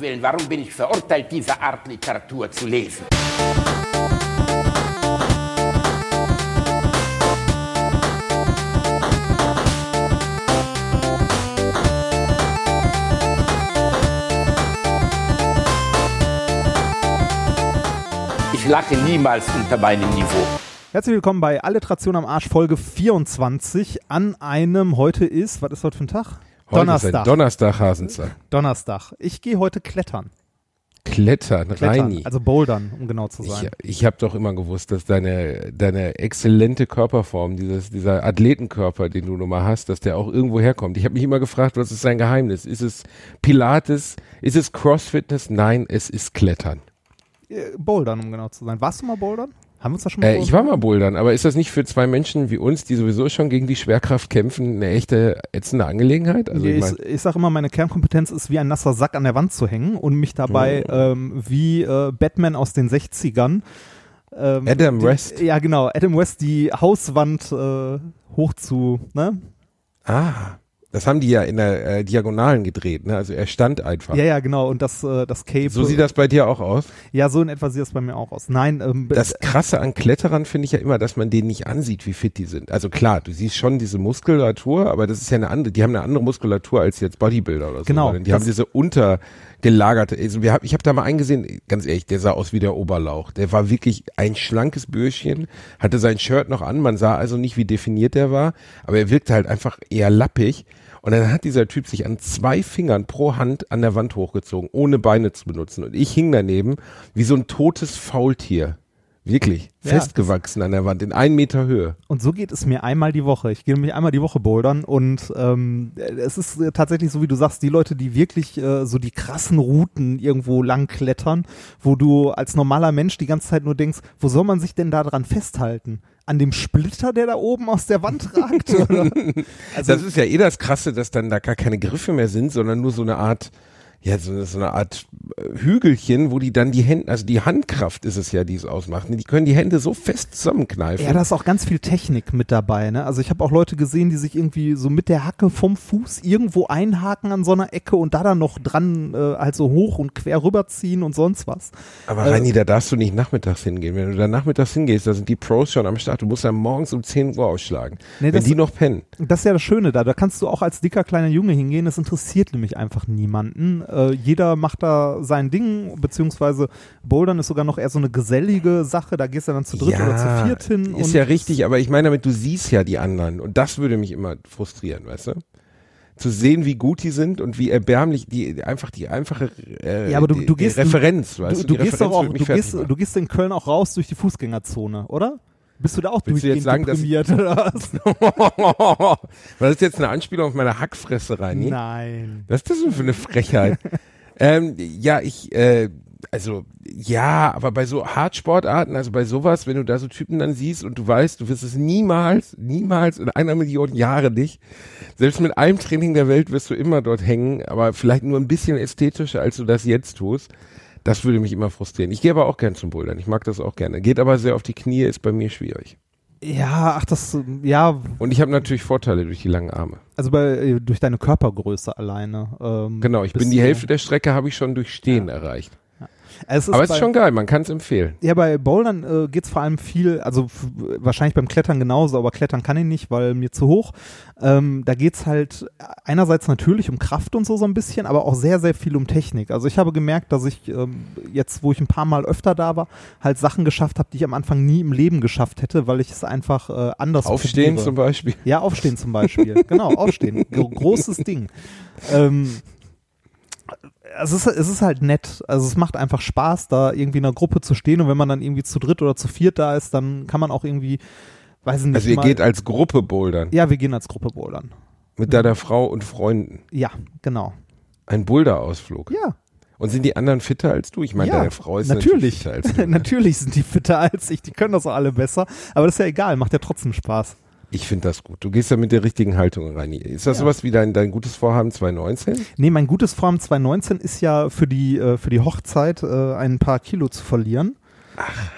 Willen, warum bin ich verurteilt, diese Art Literatur zu lesen? Ich lache niemals unter meinem Niveau. Herzlich willkommen bei Alliteration am Arsch Folge 24 an einem, heute ist, was ist heute für ein Tag? Heute Donnerstag. Donnerstag, Hasenzeit. Donnerstag. Ich gehe heute klettern. Klettern, klettern Reini. also bouldern, um genau zu sein. Ich, ich habe doch immer gewusst, dass deine, deine exzellente Körperform, dieses, dieser Athletenkörper, den du nun mal hast, dass der auch irgendwo herkommt. Ich habe mich immer gefragt, was ist sein Geheimnis? Ist es Pilates? Ist es Crossfitness? Nein, es ist Klettern. Äh, Bouldern, um genau zu sein. Warst du mal bouldern? Haben wir uns da schon mal Äh, ich war mal bouldern, aber ist das nicht für zwei Menschen wie uns, die sowieso schon gegen die Schwerkraft kämpfen, eine echte ätzende Angelegenheit? Also Nee, ich ich, mein, ich sage immer, meine Kernkompetenz ist wie ein nasser Sack an der Wand zu hängen und mich dabei Oh. ähm, wie äh, Batman aus den 60ern. Ähm, Adam die, West. Ja, genau. Adam West die Hauswand äh, hoch zu, ne? ah, das haben die ja in der äh, Diagonalen gedreht, ne? Also er stand einfach. Ja, ja, genau. Und das, äh, das Cape. So sieht das bei dir auch aus? Ja, so in etwa sieht das bei mir auch aus. Nein, ähm, Das Krasse an Kletterern finde ich ja immer, dass man denen nicht ansieht, wie fit die sind. Also klar, du siehst schon diese Muskulatur, aber das ist ja eine andere, die haben eine andere Muskulatur als jetzt Bodybuilder oder so. Genau, Die haben diese untergelagerte, also wir hab, ich habe da mal eingesehen, ganz ehrlich, der sah aus wie der Oberlauch. Der war wirklich ein schlankes Bürschchen, hatte sein Shirt noch an, man sah also nicht, wie definiert der war, aber er wirkte halt einfach eher lappig. Und dann hat dieser Typ sich an zwei Fingern pro Hand an der Wand hochgezogen, ohne Beine zu benutzen. Und ich hing daneben wie so ein totes Faultier. Wirklich. Ja, festgewachsen an der Wand, in einen Meter Höhe. Und so geht es mir einmal die Woche. Ich gehe nämlich einmal die Woche bouldern und ähm, es ist äh, tatsächlich so, wie du sagst, die Leute, die wirklich äh, so die krassen Routen irgendwo lang klettern, wo du als normaler Mensch die ganze Zeit nur denkst, wo soll man sich denn da dran festhalten? An dem Splitter, der da oben aus der Wand ragt? Oder? Also, das ist ja eh das Krasse, dass dann da gar keine Griffe mehr sind, sondern nur so eine Art, ja, so, so eine Art äh, Hügelchen, wo die dann die Hände, also die Handkraft ist es ja, die es ausmacht. Die können die Hände so fest zusammenkneifen. ja, da ist auch ganz viel Technik mit dabei. Ne? Also ich habe auch Leute gesehen, die sich irgendwie so mit der Hacke vom Fuß irgendwo einhaken an so einer Ecke und da dann noch dran äh, halt so hoch und quer rüberziehen und sonst was. Aber Äh, Reini, da darfst du nicht nachmittags hingehen. Wenn du da nachmittags hingehst, da sind die Pros schon am Start. Du musst dann morgens um 10 Uhr ausschlagen. Nee, wenn das- die noch pennen. Das ist ja das Schöne da. Da kannst du auch als dicker kleiner Junge hingehen. Das interessiert nämlich einfach niemanden. Äh, jeder macht da sein Ding, beziehungsweise Bouldern ist sogar noch eher so eine gesellige Sache. Da gehst du dann zu dritt oder zu viert hin. Ist ja richtig, aber ich meine damit, du siehst ja die anderen und das würde mich immer frustrieren, weißt du? Zu sehen, wie gut die sind und wie erbärmlich die einfach die einfache äh, Ja, aber du- die, du gehst- die Referenz, weißt Du, du? du gehst doch auch, du gehst, machen. du gehst in Köln auch raus durch die Fußgängerzone, oder? Bist du da auch Willst du jetzt durchgehend sagen, dass- deprimiert oder was? Das jetzt eine Anspielung auf meine Hackfresse, Reini? Nein. Was ist das denn für eine Frechheit? ähm, ja, ich, äh, also, ja, aber bei so Hartsportarten, also bei sowas, wenn du da so Typen dann siehst und du weißt, du wirst es niemals, niemals in einer Million Jahre nicht, selbst mit allem Training der Welt wirst du immer dort hängen, aber vielleicht nur ein bisschen ästhetischer, als du das jetzt tust. Das würde mich immer frustrieren. Ich gehe aber auch gern zum Bouldern. Ich mag das auch gerne. Geht aber sehr auf die Knie, ist bei mir schwierig. Ja, ach das, ja, Und ich habe natürlich Vorteile durch die langen Arme. also bei, äh, durch deine Körpergröße alleine. Ähm, Genau, ich bin die Hälfte der Strecke habe ich schon durch Stehen erreicht. Es Aber es ist schon geil, man kann es empfehlen. Ja, bei Bouldern äh, geht's vor allem viel, also wahrscheinlich beim Klettern genauso, aber Klettern kann ich nicht, weil mir zu hoch. Ähm, da geht's halt einerseits natürlich um Kraft und so so ein bisschen, aber auch sehr, sehr viel um Technik. Also ich habe gemerkt, dass ich ähm, jetzt, wo ich ein paar Mal öfter da war, halt Sachen geschafft habe, die ich am Anfang nie im Leben geschafft hätte, weil ich es einfach äh, anders Aufstehen probiere. zum Beispiel. Ja, aufstehen zum Beispiel. genau, aufstehen. Gro großes Ding. Ähm, es ist, es ist halt nett. Also es macht einfach Spaß, da irgendwie in einer Gruppe zu stehen und wenn man dann irgendwie zu dritt oder zu viert da ist, dann kann man auch irgendwie, weiß ich nicht. Also ihr mal, geht als Gruppe bouldern. ja, wir gehen als Gruppe bouldern. Mit deiner Frau und Freunden. Ja, genau. Ein Boulder-Ausflug. Ja, Und sind die anderen fitter als du? Ich meine, ja, deine Frau ist natürlich. fitter als du. ne? natürlich sind die fitter als ich, die können das auch alle besser, aber das ist ja egal, macht ja trotzdem Spaß. Ich finde das gut. Du gehst da mit der richtigen Haltung rein. Ist das Ja. sowas wie dein, dein gutes Vorhaben 2019? Nee, mein gutes Vorhaben 2019 ist ja für die, äh, für die Hochzeit äh, ein paar Kilo zu verlieren.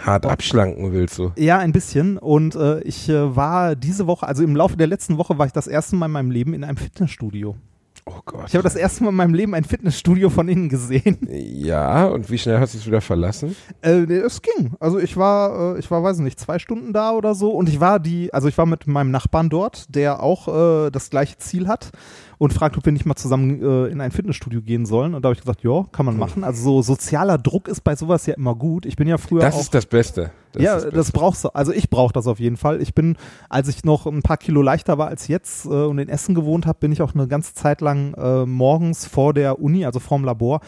Hart abschlanken willst du? Ja, ein bisschen. Und äh, ich äh, war diese Woche, also im Laufe der letzten Woche war ich das erste Mal in meinem Leben in einem Fitnessstudio. Oh Gott. Ich habe das erste Mal in meinem Leben ein Fitnessstudio von innen gesehen. ja, und wie schnell hast du es wieder verlassen? Äh, nee, es ging. Also ich war, äh, ich war, weiß nicht, zwei Stunden da oder so und ich war die, also ich war mit meinem Nachbarn dort, der auch äh, das gleiche Ziel hat und fragt, ob wir nicht mal zusammen äh, in ein Fitnessstudio gehen sollen. Und da habe ich gesagt, ja, kann man machen. Also so sozialer Druck ist bei sowas ja immer gut. Ich bin ja früher Das auch, ist das Beste. Das ja, ist das brauchst du. Also ich brauche das auf jeden Fall. Ich bin, als ich noch ein paar Kilo leichter war als jetzt äh, und in Essen gewohnt habe, bin ich auch eine ganze Zeit lang äh, morgens vor der Uni, also vorm Labor,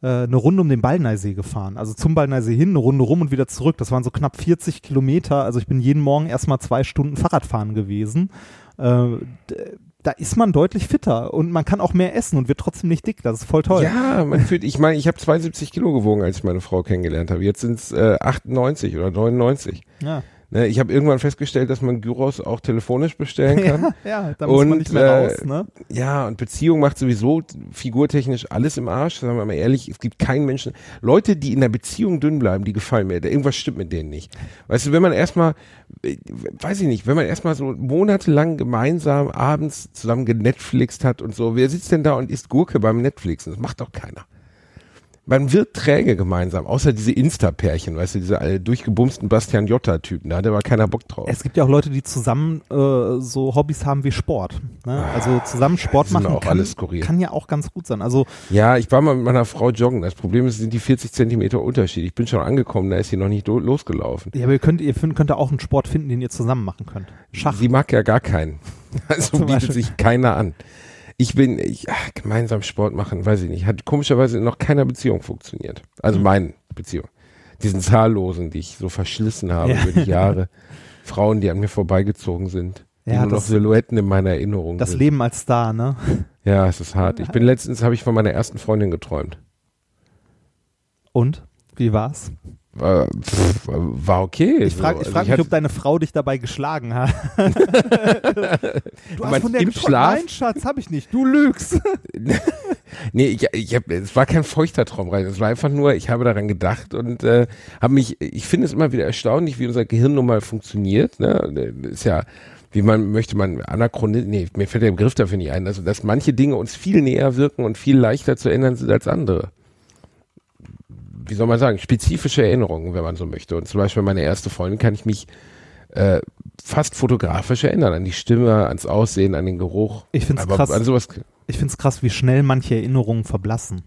äh, eine Runde um den Ballneisee gefahren. Also zum Ballneisee hin, eine Runde rum und wieder zurück. Das waren so knapp 40 Kilometer. Also ich bin jeden Morgen erstmal zwei Stunden Fahrradfahren gewesen. Da ist man deutlich fitter und man kann auch mehr essen und wird trotzdem nicht dick. Das ist voll toll. Ja, man fühlt, ich meine, ich habe 72 Kilo gewogen, als ich meine Frau kennengelernt habe. Jetzt sind es äh, 98 oder 99. Ja, Ne, ich habe irgendwann festgestellt, dass man Gyros auch telefonisch bestellen kann. ja, ja da muss man Und, nicht mehr äh, raus. Ne? Ja, und Beziehung macht sowieso figurtechnisch alles im Arsch. Sagen wir mal ehrlich, es gibt keinen Menschen. Leute, die in der Beziehung dünn bleiben, die gefallen mir. Irgendwas stimmt mit denen nicht. Weißt du, wenn man erstmal, äh, weiß ich nicht, wenn man erstmal so monatelang gemeinsam abends zusammen genetflixt hat und so, wer sitzt denn da und isst Gurke beim Netflixen? Das macht doch keiner. Man wird träge gemeinsam, außer diese Insta-Pärchen, weißt du, diese durchgebumsten Bastian Jotta-Typen, da hat aber keiner Bock drauf. Es gibt ja auch Leute, die zusammen äh, so Hobbys haben wie Sport. Ne? Also zusammen Sport machen auch kann, alles skurril. kann ja auch ganz gut sein. Also Ja, ich war mal mit meiner Frau joggen. Das Problem ist, sind die 40 Zentimeter Unterschied. Ich bin schon angekommen, da ist sie noch nicht losgelaufen. ja, aber ihr könnt, ihr könnt auch einen Sport finden, den ihr zusammen machen könnt. Schach. Sie mag ja gar keinen. Also bietet sich keiner an. Ich bin, ich, ach, gemeinsam Sport machen, weiß ich nicht. Hat komischerweise in noch keiner Beziehung funktioniert. Also meine Beziehung. Diesen zahllosen, die ich so verschlissen habe Ja. über die Jahre. Frauen, die an mir vorbeigezogen sind. Die Ja, nur noch das- Silhouetten in meiner Erinnerung Das sind. Leben als Star, ne? Ja, es ist hart. Ich bin letztens, habe ich von meiner ersten Freundin geträumt. Und? Wie war's? War, pff, war okay. Ich frage so. Also frag mich, hatte- ob deine Frau dich dabei geschlagen hat. du hast meinst von der? Schlaf? Nein, Schatz, hab ich nicht. Du lügst. Nee, ich, ich hab, es war kein feuchter Traum rein. Es war einfach nur, ich habe daran gedacht und äh, habe mich, ich finde es immer wieder erstaunlich, wie unser Gehirn nun mal funktioniert. Ne? Ist ja, wie man möchte man anachronisch, nee, mir fällt der Begriff dafür nicht ein, also dass manche Dinge uns viel näher wirken und viel leichter zu ändern sind als andere. Wie soll man sagen, spezifische Erinnerungen, wenn man so möchte. Und zum Beispiel meine erste Freundin kann ich mich äh, fast fotografisch erinnern, an die Stimme, ans Aussehen, an den Geruch. Ich find's Aber krass. An sowas, Ich find's krass, wie schnell manche Erinnerungen verblassen.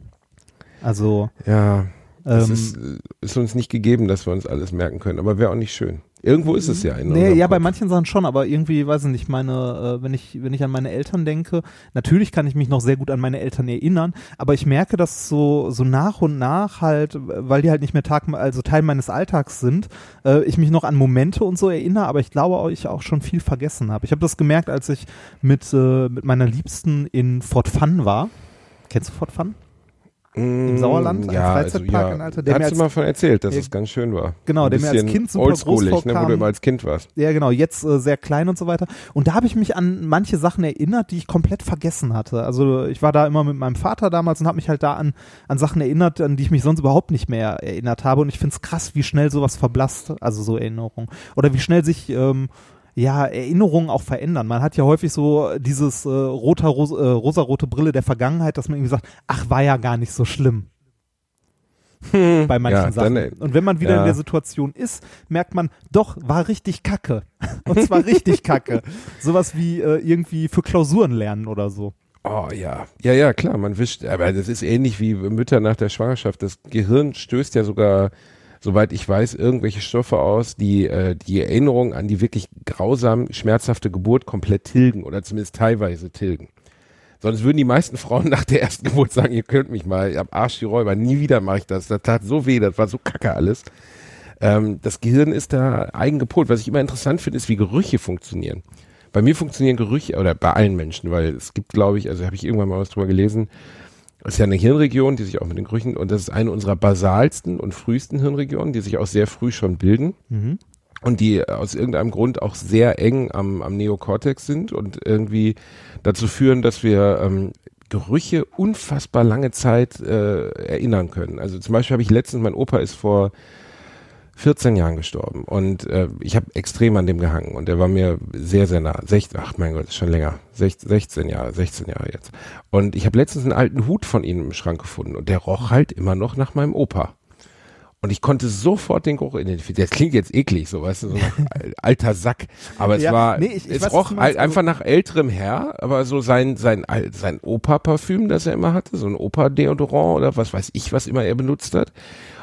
Also, ja, Es ähm, ist, äh, ist uns nicht gegeben, dass wir uns alles merken können, aber wäre auch nicht schön. Irgendwo ist es ja in Nee, ja, bei Kopf. manchen Sachen schon, aber irgendwie, weiß ich nicht, meine, äh, wenn ich, wenn ich an meine Eltern denke, natürlich kann ich mich noch sehr gut an meine Eltern erinnern, aber ich merke, dass so, so nach und nach halt, weil die halt nicht mehr Tag, also Teil meines Alltags sind, äh, ich mich noch an Momente und so erinnere, aber ich glaube auch, ich auch schon viel vergessen habe. Ich habe das gemerkt, als ich mit, äh, mit meiner Liebsten in Fort Fun war. Kennst du Fort Fun? Im Sauerland, ein Freizeitpark in Alter, der mir Hast du mal von erzählt, dass Ja, es ganz schön war. genau, der mir als Kind super groß oldschoolig, ne, wo vorkam. du immer als Kind warst. Ja, genau, jetzt äh, sehr klein und so weiter. Und da habe ich mich an manche Sachen erinnert, die ich komplett vergessen hatte. Also ich war da immer mit meinem Vater damals und habe mich halt da an, an Sachen erinnert, an die ich mich sonst überhaupt nicht mehr erinnert habe. Und ich finde es krass, wie schnell sowas verblasst, also so Erinnerungen. Oder wie schnell sich ähm, ja, Erinnerungen auch verändern. Man hat ja häufig so dieses äh, roter, ros äh, rosarote Brille der Vergangenheit, dass man irgendwie sagt, ach, war ja gar nicht so schlimm. bei manchen Ja, Sachen. dann, und wenn man wieder ja. in der Situation ist, merkt man, doch, war richtig kacke. Und zwar richtig kacke. Sowas wie äh, irgendwie für Klausuren lernen oder so. Oh ja, ja, ja, klar, man wischt, aber das ist ähnlich wie Mütter nach der Schwangerschaft. Das Gehirn stößt ja sogar, soweit ich weiß, irgendwelche Stoffe aus, die äh, die Erinnerung an die wirklich grausam schmerzhafte Geburt komplett tilgen oder zumindest teilweise tilgen. Sonst würden die meisten Frauen nach der ersten Geburt sagen, ihr könnt mich mal, ich hab Arsch die Räuber, nie wieder mache ich das. Das tat so weh, das war so kacke alles. Ähm, das Gehirn ist da eigen gepolt. Was ich immer interessant finde, ist, wie Gerüche funktionieren. Bei mir funktionieren Gerüche, oder bei allen Menschen, weil es gibt, glaube ich, also habe ich irgendwann mal was drüber gelesen, es ist ja eine Hirnregion, die sich auch mit den Gerüchen, und das ist eine unserer basalsten und frühesten Hirnregionen, die sich auch sehr früh schon bilden Mhm. und die aus irgendeinem Grund auch sehr eng am, am Neokortex sind und irgendwie dazu führen, dass wir ähm, Gerüche unfassbar lange Zeit äh, erinnern können. Also zum Beispiel habe ich letztens, mein Opa ist vor 14 Jahren gestorben und äh, ich habe extrem an dem gehangen und der war mir sehr, sehr nah. 16, ach mein Gott, ist schon länger. 16, 16 Jahre, 16 Jahre jetzt. Und ich habe letztens einen alten Hut von ihm im Schrank gefunden und der roch halt immer noch nach meinem Opa. Und ich konnte sofort den Geruch identifizieren. Das klingt jetzt eklig, so weißt du, so alter Sack. Aber es Ja, war, nee, ich- es weiß, roch meinst. einfach nach älterem Herr, aber so sein, sein, sein Opa-Parfüm, das er immer hatte, so ein Opa-Deodorant oder was weiß ich, was immer er benutzt hat.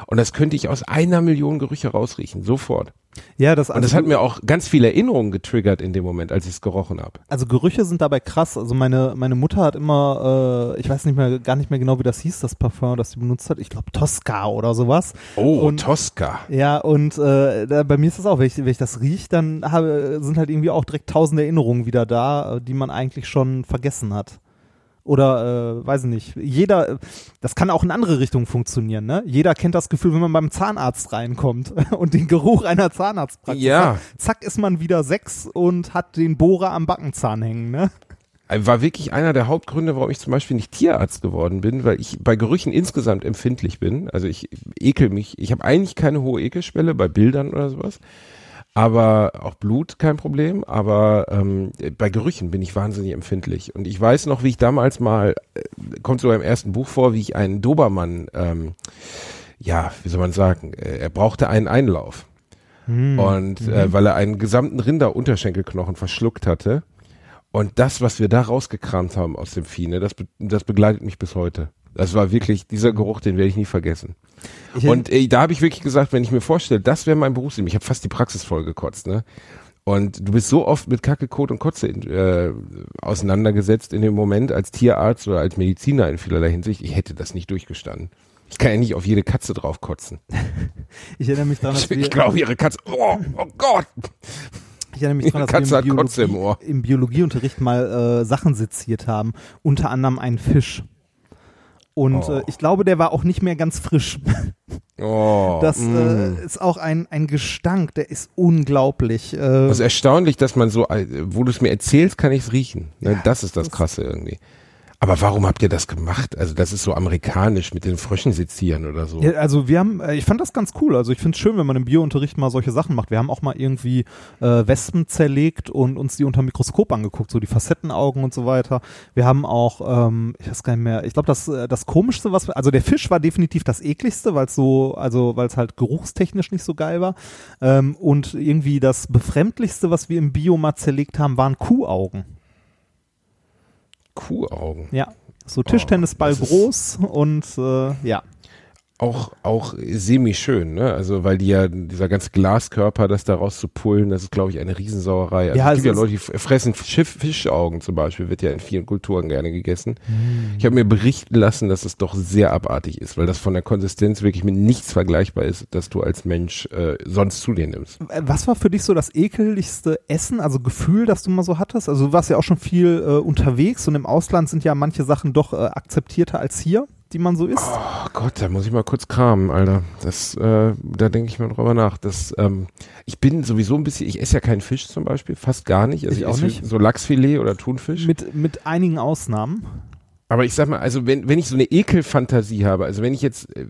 Und das könnte ich aus einer Million Gerüche rausriechen, sofort. Ja, das, Und das also, hat mir auch ganz viele Erinnerungen getriggert in dem Moment, als ich es gerochen habe. also Gerüche sind dabei krass. Also meine, meine Mutter hat immer, äh, ich weiß nicht mehr, gar nicht mehr genau, wie das hieß, das Parfum, das sie benutzt hat. Ich glaube Tosca oder sowas. Oh, Und- Tosca. Ja, und äh, da, bei mir ist das auch, wenn ich, wenn ich das rieche, dann habe, sind halt irgendwie auch direkt tausende Erinnerungen wieder da, die man eigentlich schon vergessen hat. Oder, äh, weiß ich nicht, jeder, äh, das kann auch in andere Richtungen funktionieren, ne? Jeder kennt das Gefühl, wenn man beim Zahnarzt reinkommt und den Geruch einer Zahnarztpraxis Ja. hat. Zack, ist man wieder sechs und hat den Bohrer am Backenzahn hängen, ne? war wirklich einer der Hauptgründe, warum ich zum Beispiel nicht Tierarzt geworden bin, weil ich bei Gerüchen insgesamt empfindlich bin. Also ich ekel mich. Ich habe eigentlich keine hohe Ekelschwelle bei Bildern oder sowas. Aber auch Blut kein Problem. Aber ähm, bei Gerüchen bin ich wahnsinnig empfindlich. Und ich weiß noch, wie ich damals mal, äh, kommt sogar im ersten Buch vor, wie ich einen Dobermann, ähm, ja, wie soll man sagen, äh, er brauchte einen Einlauf. Und äh, weil er einen gesamten Rinderunterschenkelknochen verschluckt hatte. Und das, was wir da rausgekramt haben aus dem Vieh, ne, das, be das begleitet mich bis heute. Das war wirklich, dieser Geruch, den werde ich nie vergessen. Ich, Und äh, da habe ich wirklich gesagt, wenn ich mir vorstelle, das wäre mein Berufsleben, ich habe fast die Praxis voll gekotzt, ne? Und du bist so oft mit Kacke, Kot und Kotze äh, auseinandergesetzt in dem Moment als Tierarzt oder als Mediziner in vielerlei Hinsicht. Ich hätte das nicht durchgestanden. Ich kann ja nicht auf jede Katze drauf kotzen. ich erinnere mich daran, dass Ich, wir, ich glaube, ihre Katze, oh, oh Gott. Ich erinnere mich daran, dass Katze wir im, Kotze im Biologie, Ohr. im Biologieunterricht mal äh, Sachen seziert haben, unter anderem einen Fisch. Und Oh. äh, ich glaube, der war auch nicht mehr ganz frisch. Oh, Das mm. äh, ist auch ein, ein Gestank, der ist unglaublich. Äh, Das ist erstaunlich, dass man so, äh, wo du es mir erzählst, kann ich es riechen. Ne? Ja, das ist das das- Krasse irgendwie. Aber warum habt ihr das gemacht? Also das ist so amerikanisch mit den Fröschen sezieren oder so. ja, also wir haben, äh, ich fand das ganz cool. Also ich finde es schön, wenn man im Biounterricht mal solche Sachen macht. Wir haben auch mal irgendwie äh, Wespen zerlegt und uns die unter Mikroskop angeguckt, so die Facettenaugen und so weiter. Wir haben auch, ähm, ich weiß gar nicht mehr, ich glaube, das, äh, das Komischste, was wir, also der Fisch war definitiv das ekligste, weil es so, also weil es halt geruchstechnisch nicht so geil war. Ähm, und irgendwie das Befremdlichste, was wir im Bio mal zerlegt haben, waren Kuhaugen. Kuhaugen. Ja. So Tischtennisball Oh, groß und äh, ja. Auch, auch semi-schön, ne? Also, weil die ja, dieser ganze Glaskörper, das da rauszupullen, das ist, glaube ich, eine Riesensauerei. Also, Ja, es gibt ja Leute, die fressen Schiff, Fischaugen zum Beispiel, wird ja in vielen Kulturen gerne gegessen. Hm. Ich habe mir berichten lassen, dass es doch sehr abartig ist, weil das von der Konsistenz wirklich mit nichts vergleichbar ist, dass du als Mensch äh, sonst zu dir nimmst. Äh, Was war für dich so das ekeligste Essen, also Gefühl, das du mal so hattest? Also du warst ja auch schon viel äh, unterwegs und im Ausland sind ja manche Sachen doch äh, akzeptierter als hier, die man so isst. Oh Gott, da muss ich mal kurz kramen, Alter. Das, äh, da denke ich mal drüber nach. Das, ähm, ich bin sowieso ein bisschen, ich esse ja keinen Fisch zum Beispiel, fast gar nicht. Also Ich ich, auch nicht. so Lachsfilet oder Thunfisch. Mit, mit einigen Ausnahmen. Aber ich sag mal, also wenn, wenn ich so eine Ekelfantasie habe, also wenn ich jetzt, äh,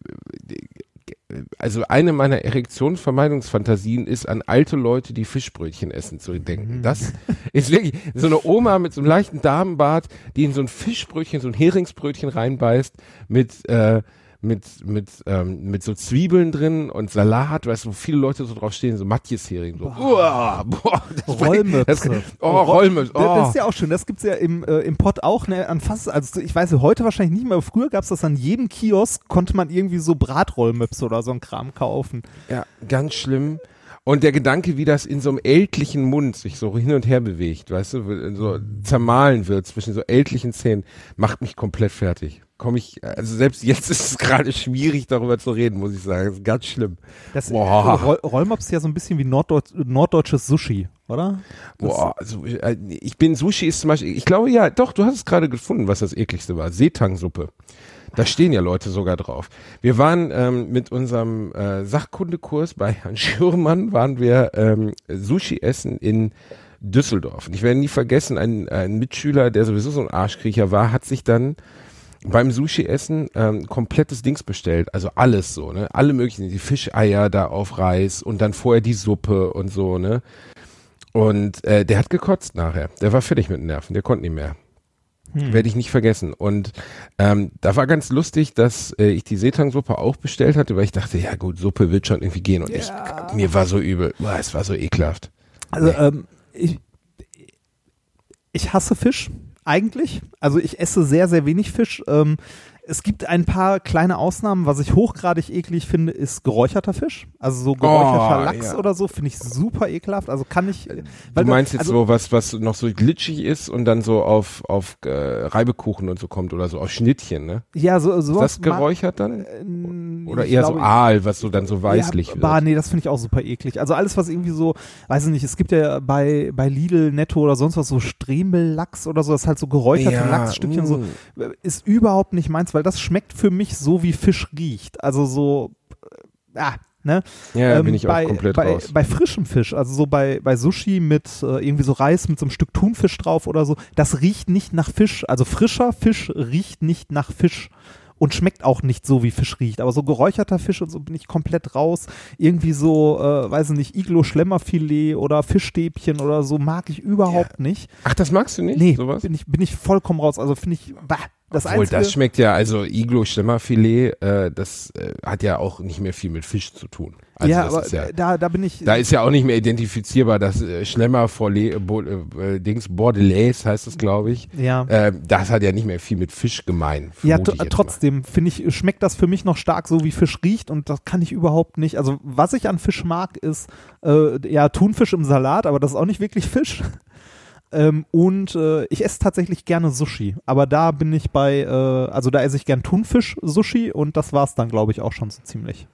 also eine meiner Erektionsvermeidungsfantasien ist, an alte Leute, die Fischbrötchen essen, zu denken. Das ist wirklich so eine Oma mit so einem leichten Damenbart, die in so ein Fischbrötchen, so ein Heringsbrötchen reinbeißt mit, äh, mit, mit, ähm, mit so Zwiebeln drin und Salat, weißt du, wo viele Leute so drauf stehen, so Matjeshering, so, uah, boah, das Rollmöpse. Das, oh, Rollmöpse, Das, das oh. ist ja auch schön. Das gibt's ja im, äh, im Pott auch, ne, an fast, also ich weiß heute wahrscheinlich nicht mehr, aber früher gab's das an jedem Kiosk, konnte man irgendwie so Bratrollmöpse oder so ein Kram kaufen. Ja, ganz schlimm. Und der Gedanke, wie das in so einem ältlichen Mund sich so hin und her bewegt, weißt du, so zermahlen wird zwischen so ältlichen Zähnen, macht mich komplett fertig. Komme ich, also selbst jetzt ist es gerade schwierig, darüber zu reden, muss ich sagen. Das ist ganz schlimm. Das Boah. Roll, Rollmops ist ja so ein bisschen wie Norddeutsch, norddeutsches Sushi, oder? Das- Boah, also, äh, ich bin, Sushi ist zum Beispiel, ich glaube ja, doch, du hast es gerade gefunden, was das ekligste war. Seetangsuppe. Da stehen ja Leute sogar drauf. Wir waren ähm, mit unserem äh, Sachkundekurs bei Herrn Schürmann, waren wir ähm, Sushi essen in Düsseldorf. Und ich werde nie vergessen, ein, ein Mitschüler, der sowieso so ein Arschkriecher war, hat sich dann beim Sushi-Essen ähm, komplettes Dings bestellt, also alles so, ne? Alle möglichen, die Fischeier da auf Reis und dann vorher die Suppe und so, ne? Und äh, der hat gekotzt nachher. Der war fertig mit den Nerven, der konnte nicht mehr. Hm. Werde ich nicht vergessen. Und ähm, da war ganz lustig, dass äh, ich die Seetangsuppe auch bestellt hatte, weil ich dachte, ja gut, Suppe wird schon irgendwie gehen. Und ja. ich, mir war so übel. Boah, es war so ekelhaft. Also nee. ähm, ich, ich hasse Fisch eigentlich. Also ich esse sehr, sehr wenig Fisch. Ähm, es gibt ein paar kleine Ausnahmen. Was ich hochgradig eklig finde, ist geräucherter Fisch. Also so geräucherter Oh, Lachs ja. oder so finde ich super ekelhaft. Also kann ich. Du weil da- meinst jetzt also, so was, was noch so glitschig ist und dann so auf, auf äh, Reibekuchen und so kommt oder so auf Schnittchen, ne? Ja, so Ist sowas. das geräuchert dann? mag- Oder eher so glaube, Aal, was so dann so weißlich ja, wird? Bah, nee, das finde ich auch super eklig. Also alles, was irgendwie so, weiß ich nicht, es gibt ja bei, bei Lidl, Netto oder sonst was so Stremellachs oder so, das ist halt so geräucherte Ja, Lachsstückchen, so, mm. ist überhaupt nicht meins, weil das schmeckt für mich so, wie Fisch riecht. Also so, äh, ah, ne? Ja, Ähm, bin ich bei, auch komplett bei, raus. Bei frischem Fisch, also so bei, bei Sushi mit äh, irgendwie so Reis mit so einem Stück Thunfisch drauf oder so, das riecht nicht nach Fisch. Also frischer Fisch riecht nicht nach Fisch und schmeckt auch nicht so, wie Fisch riecht. Aber so geräucherter Fisch und so bin ich komplett raus. Irgendwie so, äh, weiß ich nicht, Iglo-Schlemmerfilet oder Fischstäbchen oder so mag ich überhaupt nicht. Ach, das magst du nicht? Nee, sowas? bin ich, bin ich vollkommen raus. Also finde ich, bah, das Obwohl, Einzige. das schmeckt ja, also Iglo-Schlemmerfilet, äh, das äh, hat ja auch nicht mehr viel mit Fisch zu tun. Also ja, aber ja, da, da bin ich. da ist ja auch nicht mehr identifizierbar, das äh, Schlemmerfilet, Bo- äh, Dings, Bordelaise heißt es, glaube ich. ja. Äh, das hat ja nicht mehr viel mit Fisch gemein. Ja, trotzdem finde ich, schmeckt das für mich noch stark so, wie Fisch riecht und das kann ich überhaupt nicht. Also was ich an Fisch mag, ist äh, ja Thunfisch im Salat, aber das ist auch nicht wirklich Fisch. Ähm, und äh, ich esse tatsächlich gerne Sushi, aber da bin ich bei, äh, also da esse ich gern Thunfisch-Sushi und das war's dann, glaube ich, auch schon so ziemlich.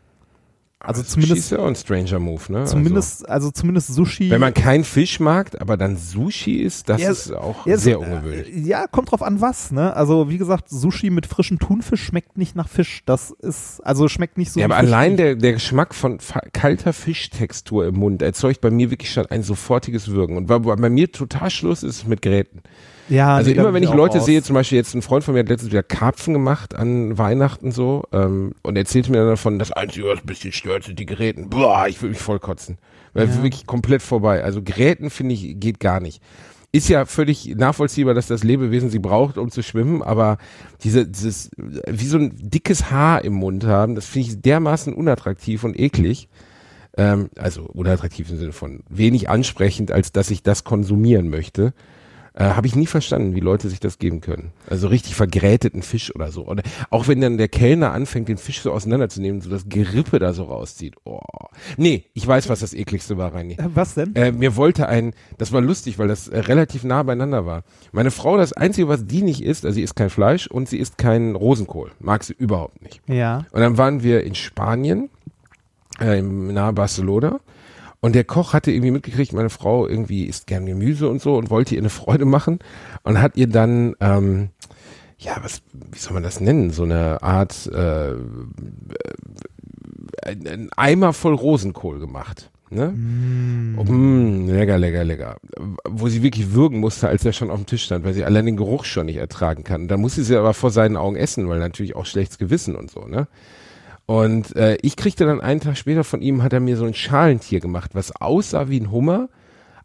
Also zumindest- Sushi ist ja auch ein Stranger Move, ne? Zumindest, also zumindest Sushi. Also, wenn man keinen Fisch mag, aber dann Sushi isst, das Ja, ist auch Ja, sehr ungewöhnlich. äh, Ja, kommt drauf an was, ne? Also wie gesagt, Sushi mit frischem Thunfisch schmeckt nicht nach Fisch. Das ist, also schmeckt nicht so. ja, aber Fisch allein der, der Geschmack von kalter Fischtextur im Mund erzeugt bei mir wirklich schon ein sofortiges Wirken. Und wa- bei mir total Schluss ist mit Gräten. Ja, Also nee, immer wenn ich Leute raus. sehe, zum Beispiel jetzt ein Freund von mir hat letztens wieder Karpfen gemacht an Weihnachten so ähm, und erzählte mir dann davon, das Einzige, was ein bisschen stört, sind die Geräten. Boah, ich würde mich voll kotzen. Weil Ja. wirklich komplett vorbei. Also Geräten finde ich, geht gar nicht. Ist ja völlig nachvollziehbar, dass das Lebewesen sie braucht, um zu schwimmen, aber diese, dieses, wie so ein dickes Haar im Mund haben, das finde ich dermaßen unattraktiv und eklig. Ähm, also unattraktiv im Sinne von wenig ansprechend, als dass ich das konsumieren möchte. Äh, Habe ich nie verstanden, wie Leute sich das geben können. Also richtig vergräteten Fisch oder so. Oder auch wenn dann der Kellner anfängt, den Fisch so auseinanderzunehmen, so das Gerippe da so rauszieht. Oh. Nee, ich weiß, was das ekligste war, Reini. Äh, Was denn? Äh, mir wollte ein, das war lustig, weil das äh, relativ nah beieinander war. Meine Frau, das Einzige, was die nicht isst, also sie isst kein Fleisch und sie isst keinen Rosenkohl. Mag sie überhaupt nicht. Ja. Und dann waren wir in Spanien, äh, nahe Barcelona. Und der Koch hatte irgendwie mitgekriegt, meine Frau irgendwie isst gern Gemüse und so und wollte ihr eine Freude machen und hat ihr dann, ähm, ja, was, wie soll man das nennen? So eine Art, äh, äh, ein, Eimer voll Rosenkohl gemacht. Ne? Mm. Oh, mm, lecker, lecker, lecker. Wo sie wirklich würgen musste, als er schon auf dem Tisch stand, weil sie allein den Geruch schon nicht ertragen kann. Da musste sie aber vor seinen Augen essen, weil natürlich auch schlechtes Gewissen und so, ne? Und äh, ich kriegte dann einen Tag später von ihm, hat er mir so ein Schalentier gemacht, was aussah wie ein Hummer,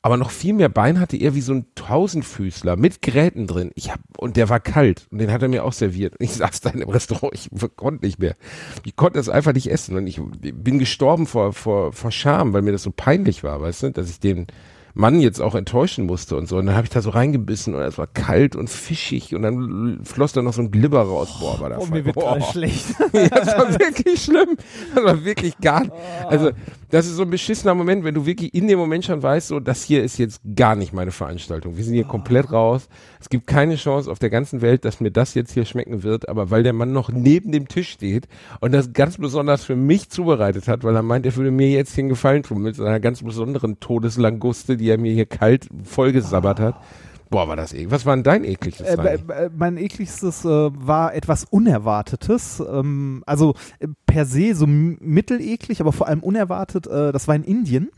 aber noch viel mehr Bein hatte, eher wie so ein Tausendfüßler mit Gräten drin. Ich hab, und der war kalt und den hat er mir auch serviert. Und ich saß da dem Restaurant, ich konnte nicht mehr. Ich konnte das einfach nicht essen und ich bin gestorben vor, vor, vor Scham, weil mir das so peinlich war, weißt du, dass ich den Mann jetzt auch enttäuschen musste und so. Und dann habe ich da so reingebissen und es war kalt und fischig und dann floss da noch so ein Glibber raus. Boah, war das Oh, mir wird gerade schlecht. ja, das war wirklich schlimm. Das war wirklich gar Also, das ist so ein beschissener Moment, wenn du wirklich in dem Moment schon weißt, so, das hier ist jetzt gar nicht meine Veranstaltung. Wir sind hier komplett raus. Es gibt keine Chance auf der ganzen Welt, dass mir das jetzt hier schmecken wird, aber weil der Mann noch neben dem Tisch steht und das ganz besonders für mich zubereitet hat, weil er meint, er würde mir jetzt hier einen Gefallen tun mit seiner ganz besonderen Todeslanguste, die er mir hier kalt vollgesabbert hat. Boah, war das eklig. Was war denn dein ekligstes? Äh, äh, äh, mein ekligstes äh, war etwas Unerwartetes. Ähm, also äh, per se so mitteleklig, aber vor allem unerwartet. Das war in Indien.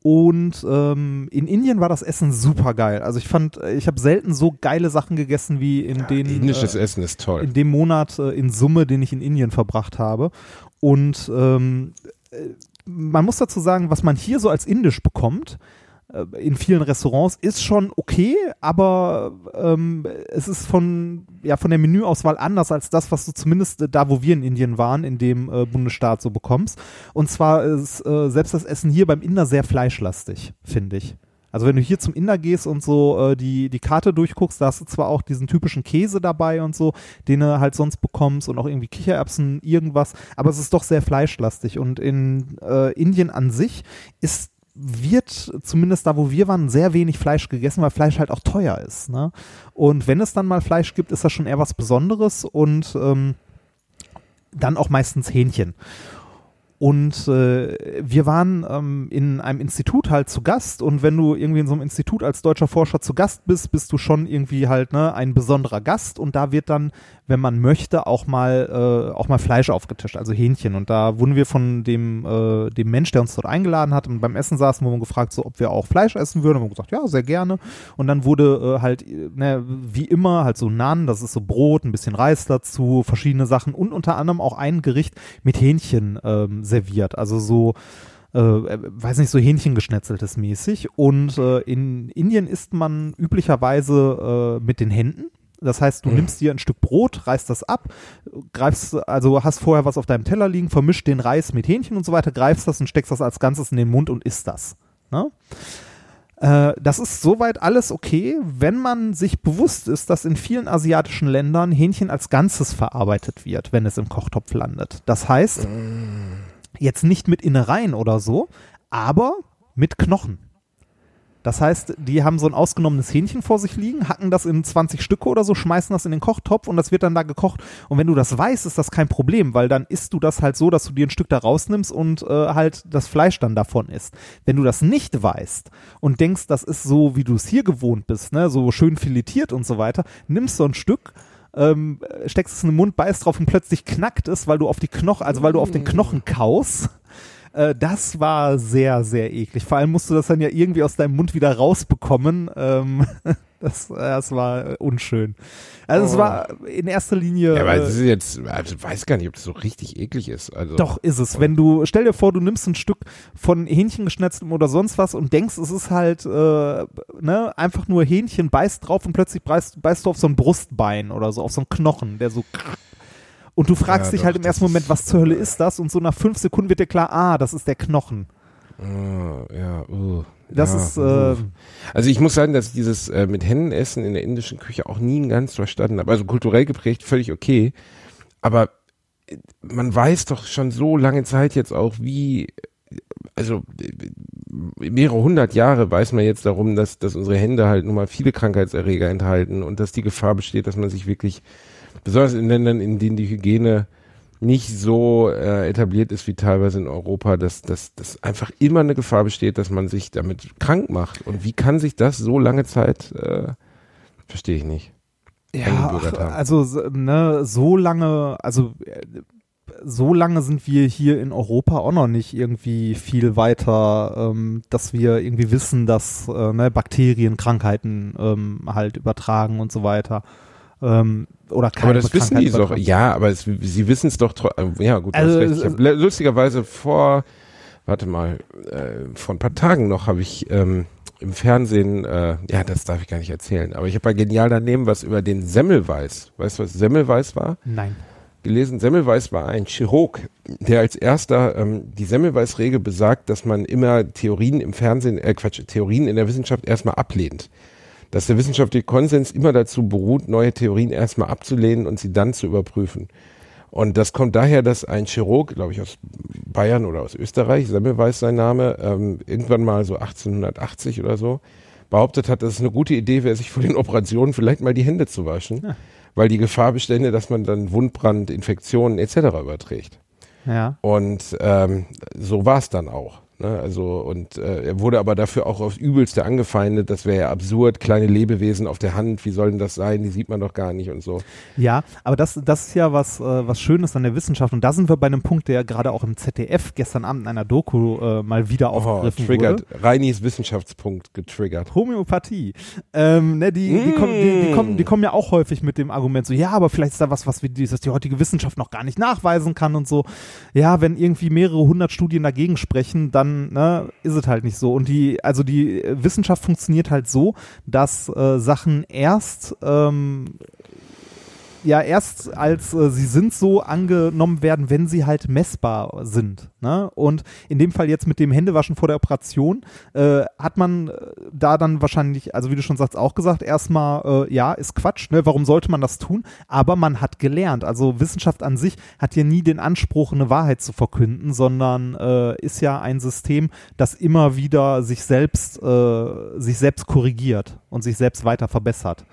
Und ähm, in Indien war das Essen super geil. Also ich fand, ich habe selten so geile Sachen gegessen wie in ja, den indisches Essen ist toll. In dem Monat in Summe, den ich in Indien verbracht habe. Und ähm, äh, man muss dazu sagen, was man hier so als indisch bekommt, in vielen Restaurants ist schon okay, aber ähm, es ist von, ja, von der Menüauswahl anders als das, was du zumindest äh, da, wo wir in Indien waren, in dem äh, Bundesstaat so bekommst. Und zwar ist äh, selbst das Essen hier beim Inder sehr fleischlastig, finde ich. Also wenn du hier zum Inder gehst und so äh, die, die Karte durchguckst, da hast du zwar auch diesen typischen Käse dabei und so, den du halt sonst bekommst und auch irgendwie Kichererbsen, irgendwas, aber es ist doch sehr fleischlastig. Und in äh, Indien an sich ist wird zumindest da, wo wir waren, sehr wenig Fleisch gegessen, weil Fleisch halt auch teuer ist. Ne? Und wenn es dann mal Fleisch gibt, ist das schon eher was Besonderes und ähm, dann auch meistens Hähnchen. Und äh, wir waren ähm, in einem Institut halt zu Gast und wenn du irgendwie in so einem Institut als deutscher Forscher zu Gast bist, bist du schon irgendwie halt ne, ein besonderer Gast und da wird dann wenn man möchte, auch mal, äh, auch mal Fleisch aufgetischt, also Hähnchen. Und da wurden wir von dem, äh, dem Mensch, der uns dort eingeladen hat und beim Essen saßen, wo wir gefragt, so, ob wir auch Fleisch essen würden. Und wir haben gesagt, ja, sehr gerne. Und dann wurde äh, halt, ne, wie immer, halt so Naan, das ist so Brot, ein bisschen Reis dazu, verschiedene Sachen und unter anderem auch ein Gericht mit Hähnchen ähm, serviert. Also so, äh, weiß nicht, so Hähnchengeschnetzeltes mäßig. Und äh, in Indien isst man üblicherweise äh, mit den Händen. Das heißt, du mhm. nimmst dir ein Stück Brot, reißt das ab, greifst, also hast vorher was auf deinem Teller liegen, vermischt den Reis mit Hähnchen und so weiter, greifst das und steckst das als Ganzes in den Mund und isst das. Ne? Äh, das ist soweit alles okay, wenn man sich bewusst ist, dass in vielen asiatischen Ländern Hähnchen als Ganzes verarbeitet wird, wenn es im Kochtopf landet. Das heißt, mm. jetzt nicht mit Innereien oder so, aber mit Knochen. Das heißt, die haben so ein ausgenommenes Hähnchen vor sich liegen, hacken das in 20 Stücke oder so, schmeißen das in den Kochtopf und das wird dann da gekocht. Und wenn du das weißt, ist das kein Problem, weil dann isst du das halt so, dass du dir ein Stück da rausnimmst und äh, halt das Fleisch dann davon isst. Wenn du das nicht weißt und denkst, das ist so, wie du es hier gewohnt bist, ne, so schön filetiert und so weiter, nimmst so ein Stück, ähm, steckst es in den Mund, beißt drauf und plötzlich knackt es, weil du auf die Knochen, also weil du auf den Knochen kaust äh, das war sehr, sehr eklig. Vor allem musst du das dann ja irgendwie aus deinem Mund wieder rausbekommen. Ähm, das, das war unschön. Also oh. es war in erster Linie. Ja, aber es ist jetzt, also ich weiß gar nicht, ob das so richtig eklig ist. Also, doch, ist es. Wenn du, stell dir vor, du nimmst ein Stück von Hähnchengeschnetztem oder sonst was und denkst, es ist halt, äh, ne, einfach nur Hähnchen, beißt drauf und plötzlich beißt, beißt du auf so ein Brustbein oder so, auf so einen Knochen, der so und du fragst ja, dich doch, halt im ersten Moment, was zur Hölle ist das? Und so nach fünf Sekunden wird dir klar, ah, das ist der Knochen. Uh, ja, uh, das ja, ist. Äh, also ich muss sagen, dass ich dieses äh, mit Händen essen in der indischen Küche auch nie ganz verstanden habe. Also kulturell geprägt, völlig okay. Aber äh, man weiß doch schon so lange Zeit jetzt auch, wie also äh, mehrere hundert Jahre weiß man jetzt darum, dass, dass unsere Hände halt nun mal viele Krankheitserreger enthalten und dass die Gefahr besteht, dass man sich wirklich besonders in Ländern, in denen die Hygiene nicht so äh, etabliert ist wie teilweise in Europa, dass, dass, dass einfach immer eine Gefahr besteht, dass man sich damit krank macht. Und wie kann sich das so lange Zeit, äh, verstehe ich nicht. Ja, also ne, so lange, also äh, so lange sind wir hier in Europa auch noch nicht irgendwie viel weiter, ähm, dass wir irgendwie wissen, dass äh, ne, Bakterien Krankheiten ähm, halt übertragen und so weiter. Ähm, oder keine Aber das wissen die doch. Ja, aber es, sie wissen es doch. Ja, gut. Also, recht. Ich hab, lustigerweise vor, warte mal, äh, vor ein paar Tagen noch habe ich ähm, im Fernsehen, äh, ja, das darf ich gar nicht erzählen, aber ich habe bei Genial daneben was über den Semmelweis. Weißt du, was Semmelweis war? Nein. Gelesen, Semmelweis war ein Chirurg, der als erster ähm, die Semmelweis-Regel besagt, dass man immer Theorien im Fernsehen, äh Quatsch, Theorien in der Wissenschaft erstmal ablehnt dass der wissenschaftliche Konsens immer dazu beruht, neue Theorien erstmal abzulehnen und sie dann zu überprüfen. Und das kommt daher, dass ein Chirurg, glaube ich aus Bayern oder aus Österreich, Semmelweis sein Name, ähm, irgendwann mal so 1880 oder so, behauptet hat, dass es eine gute Idee wäre, sich vor den Operationen vielleicht mal die Hände zu waschen, ja. weil die Gefahr bestände, dass man dann Wundbrand, Infektionen etc. überträgt. Ja. Und ähm, so war es dann auch. Ne? Also und äh, er wurde aber dafür auch aufs Übelste angefeindet. Das wäre ja absurd, kleine Lebewesen auf der Hand. Wie soll denn das sein? Die sieht man doch gar nicht und so. Ja, aber das, das ist ja was, äh, was Schönes an der Wissenschaft. Und da sind wir bei einem Punkt, der gerade auch im ZDF gestern Abend in einer Doku äh, mal wieder aufgegriffen oh, triggert. wurde. Reinis Wissenschaftspunkt getriggert. Homöopathie. Ähm, ne, die, die, kommen, die, die, kommen, die kommen ja auch häufig mit dem Argument so, ja, aber vielleicht ist da was, was wir, das die heutige Wissenschaft noch gar nicht nachweisen kann und so. Ja, wenn irgendwie mehrere hundert Studien dagegen sprechen, dann ne, ist es halt nicht so. Und die, also die Wissenschaft funktioniert halt so, dass äh, Sachen erst ähm, ja erst als äh, sie sind so angenommen werden, wenn sie halt messbar sind. Ne? Und in dem Fall jetzt mit dem Händewaschen vor der Operation äh, hat man äh, da dann wahrscheinlich, also wie du schon sagst, auch gesagt, erstmal, äh, ja, ist Quatsch, ne? warum sollte man das tun? Aber man hat gelernt. Also Wissenschaft an sich hat ja nie den Anspruch, eine Wahrheit zu verkünden, sondern äh, ist ja ein System, das immer wieder sich selbst, äh, sich selbst korrigiert und sich selbst weiter verbessert.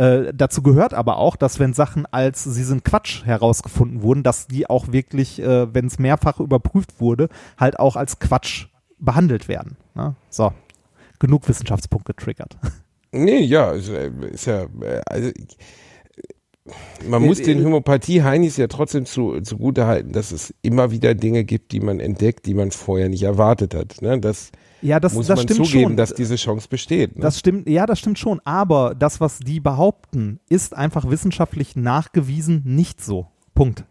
Äh, dazu gehört aber auch, dass wenn Sachen als sie sind Quatsch herausgefunden wurden, dass die auch wirklich, äh, wenn es mehrfach überprüft wurde, halt auch als Quatsch behandelt werden. Ne? So, genug Wissenschaftspunkt getriggert. Nee, ja, ist, äh, ja, äh, also man muss den Homöopathie-Heinis ja trotzdem zu, zugute halten, dass es immer wieder Dinge gibt, die man entdeckt, die man vorher nicht erwartet hat. Ne? Das, ja, das, muss das man stimmt zugeben, schon. dass diese Chance besteht. Ne? Das stimmt, ja, das stimmt schon. Aber das, was die behaupten, ist einfach wissenschaftlich nachgewiesen nicht so. Punkt.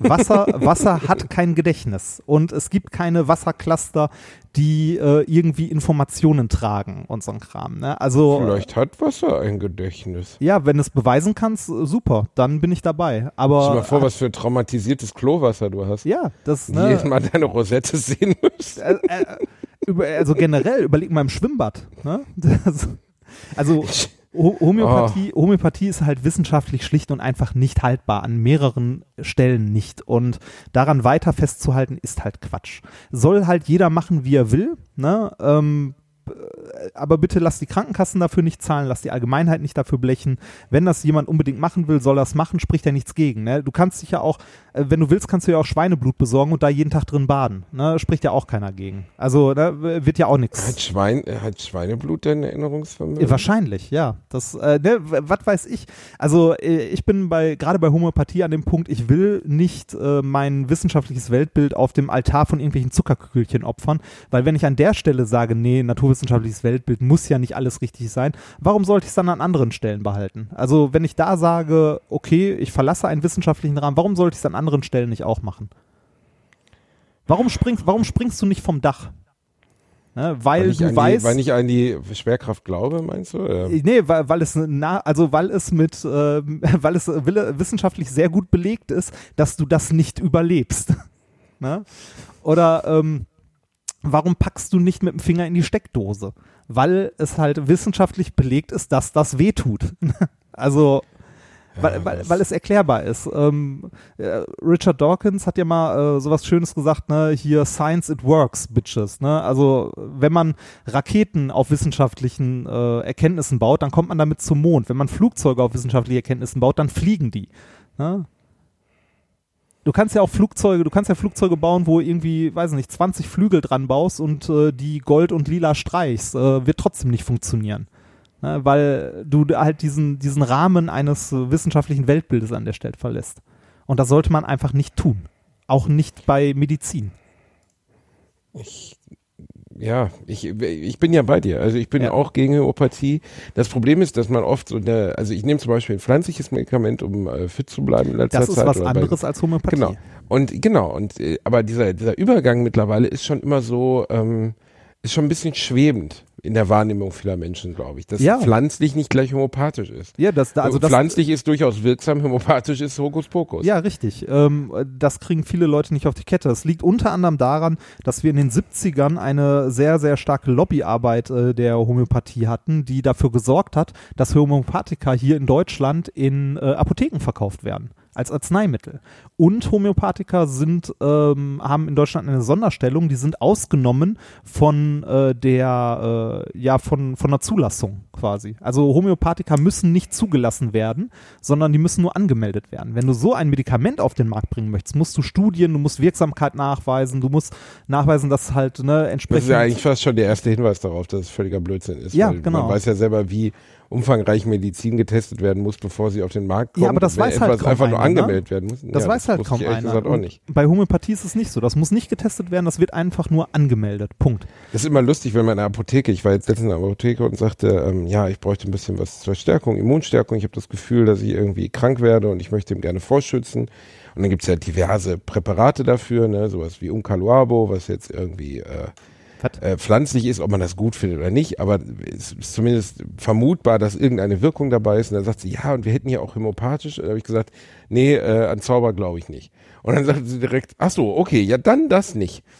Wasser, Wasser hat kein Gedächtnis und es gibt keine Wassercluster, die äh, irgendwie Informationen tragen und so ein Kram. Ne? Also Vielleicht hat Wasser ein Gedächtnis. ja, wenn du es beweisen kannst, äh, super, dann bin ich dabei. Aber Stell dir mal vor, was für ein traumatisiertes Klowasser du hast. ja, das ne, Jedes Mal deine Rosette sehen müsst. äh, äh, über, also generell überleg mal im Schwimmbad. Ne? Das, also Ho- Homöopathie, Homöopathie ist halt wissenschaftlich schlicht und einfach nicht haltbar, an mehreren Stellen nicht. Und daran weiter festzuhalten, ist halt Quatsch. Soll halt jeder machen, wie er will, ne? Ähm, aber bitte lass die Krankenkassen dafür nicht zahlen, lass die Allgemeinheit nicht dafür blechen. Wenn das jemand unbedingt machen will, soll er es machen, spricht ja nichts gegen. Ne? Du kannst dich ja auch, äh, wenn du willst, kannst du ja auch Schweineblut besorgen und da jeden Tag drin baden. Ne? Spricht ja auch keiner gegen. Also da wird ja auch nichts. Hat, Schwein, äh, hat Schweineblut dein Erinnerungsvermögen? Äh, Wahrscheinlich, ja. Das, äh, ne, was weiß ich. Also äh, ich bin bei gerade bei Homöopathie an dem Punkt, ich will nicht äh, mein wissenschaftliches Weltbild auf dem Altar von irgendwelchen Zuckerkügelchen opfern, weil wenn ich an der Stelle sage, nee, naturwissenschaftliches Weltbild muss ja nicht alles richtig sein, warum sollte ich es dann an anderen Stellen behalten? Also wenn ich da sage, okay, ich verlasse einen wissenschaftlichen Rahmen, warum sollte ich es an anderen Stellen nicht auch machen? Warum springst, warum springst du nicht vom Dach? Ne, weil, weil, ich du an weißt, die, weil ich an die Schwerkraft glaube, meinst du? Oder? Nee, weil, weil es na, also weil es mit, ähm, weil es wissenschaftlich sehr gut belegt ist, dass du das nicht überlebst. ne? Oder ähm, warum packst du nicht mit dem Finger in die Steckdose? Weil es halt wissenschaftlich belegt ist, dass das weh tut. also weil, weil, weil es erklärbar ist. Ähm, äh, Richard Dawkins hat ja mal äh, sowas Schönes gesagt, ne, hier Science it works, bitches. Ne? Also wenn man Raketen auf wissenschaftlichen äh, Erkenntnissen baut, dann kommt man damit zum Mond. Wenn man Flugzeuge auf wissenschaftliche Erkenntnissen baut, dann fliegen die. Ne? Du kannst ja auch Flugzeuge, du kannst ja Flugzeuge bauen, wo irgendwie, weiß nicht, 20 Flügel dran baust und äh, die Gold und Lila streichst, äh, wird trotzdem nicht funktionieren. Ne, weil du halt diesen, diesen Rahmen eines äh, wissenschaftlichen Weltbildes an der Stelle verlässt. Und das sollte man einfach nicht tun. Auch nicht bei Medizin. Ich, ja, ich, ich bin ja bei dir. Also ich bin Ja. auch gegen Homöopathie. Das Problem ist, dass man oft so eine, also ich nehme zum Beispiel ein pflanzliches Medikament, um äh, fit zu bleiben in letzter Das ist Zeit. was oder bei- anderes als Homöopathie. Genau. Und genau, und äh, aber dieser, dieser Übergang mittlerweile ist schon immer so, ähm, ist schon ein bisschen schwebend in der Wahrnehmung vieler Menschen, glaube ich. Dass Ja. pflanzlich nicht gleich homöopathisch ist. Ja, das, also das, pflanzlich ist durchaus wirksam, homöopathisch ist Hokuspokus. Ja, richtig. Ähm, das kriegen viele Leute nicht auf die Kette. Das liegt unter anderem daran, dass wir in den 70ern eine sehr, sehr starke Lobbyarbeit äh, der Homöopathie hatten, die dafür gesorgt hat, dass Homöopathika hier in Deutschland in äh, Apotheken verkauft werden. Als Arzneimittel. Und Homöopathika sind, ähm, haben in Deutschland eine Sonderstellung, die sind ausgenommen von äh, der, äh, ja, von, von der Zulassung quasi. Also Homöopathika müssen nicht zugelassen werden, sondern die müssen nur angemeldet werden. Wenn du so ein Medikament auf den Markt bringen möchtest, musst du Studien, du musst Wirksamkeit nachweisen, du musst nachweisen, dass halt ne, entsprechend. Das ist ja eigentlich fast schon der erste Hinweis darauf, dass es völliger Blödsinn ist. Ja, genau. Man weiß ja selber, wie umfangreich Medizin getestet werden muss, bevor sie auf den Markt kommt. Ja, aber das weiß halt etwas kaum einfach nur einer, ne? angemeldet werden muss. Das ja, weiß halt wusste kaum einer. auch nicht. Bei Homöopathie ist es nicht so. Das muss nicht getestet werden, das wird einfach nur angemeldet. Punkt. Das ist immer lustig, wenn man in der Apotheke, ich war jetzt letztens in der Apotheke und sagte, ähm, ja, ich bräuchte ein bisschen was zur Stärkung, Immunstärkung. Ich habe das Gefühl, dass ich irgendwie krank werde und ich möchte ihm gerne vorschützen. Und dann gibt's ja diverse Präparate dafür, ne, sowas wie Umcaluabo, was jetzt irgendwie äh? Äh, pflanzlich ist, ob man das gut findet oder nicht, aber es ist zumindest vermutbar, dass irgendeine Wirkung dabei ist. Und dann sagt sie, ja, und wir hätten ja auch homöopathisch. Und dann habe ich gesagt, nee, äh, an Zauber glaube ich nicht. Und dann sagte sie direkt, ach so, okay, ja, dann das nicht.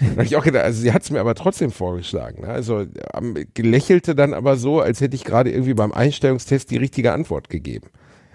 Dann habe ich auch gedacht, also sie hat es mir aber trotzdem vorgeschlagen. Ne? Also ähm, lächelte dann aber so, als hätte ich gerade irgendwie beim Einstellungstest die richtige Antwort gegeben.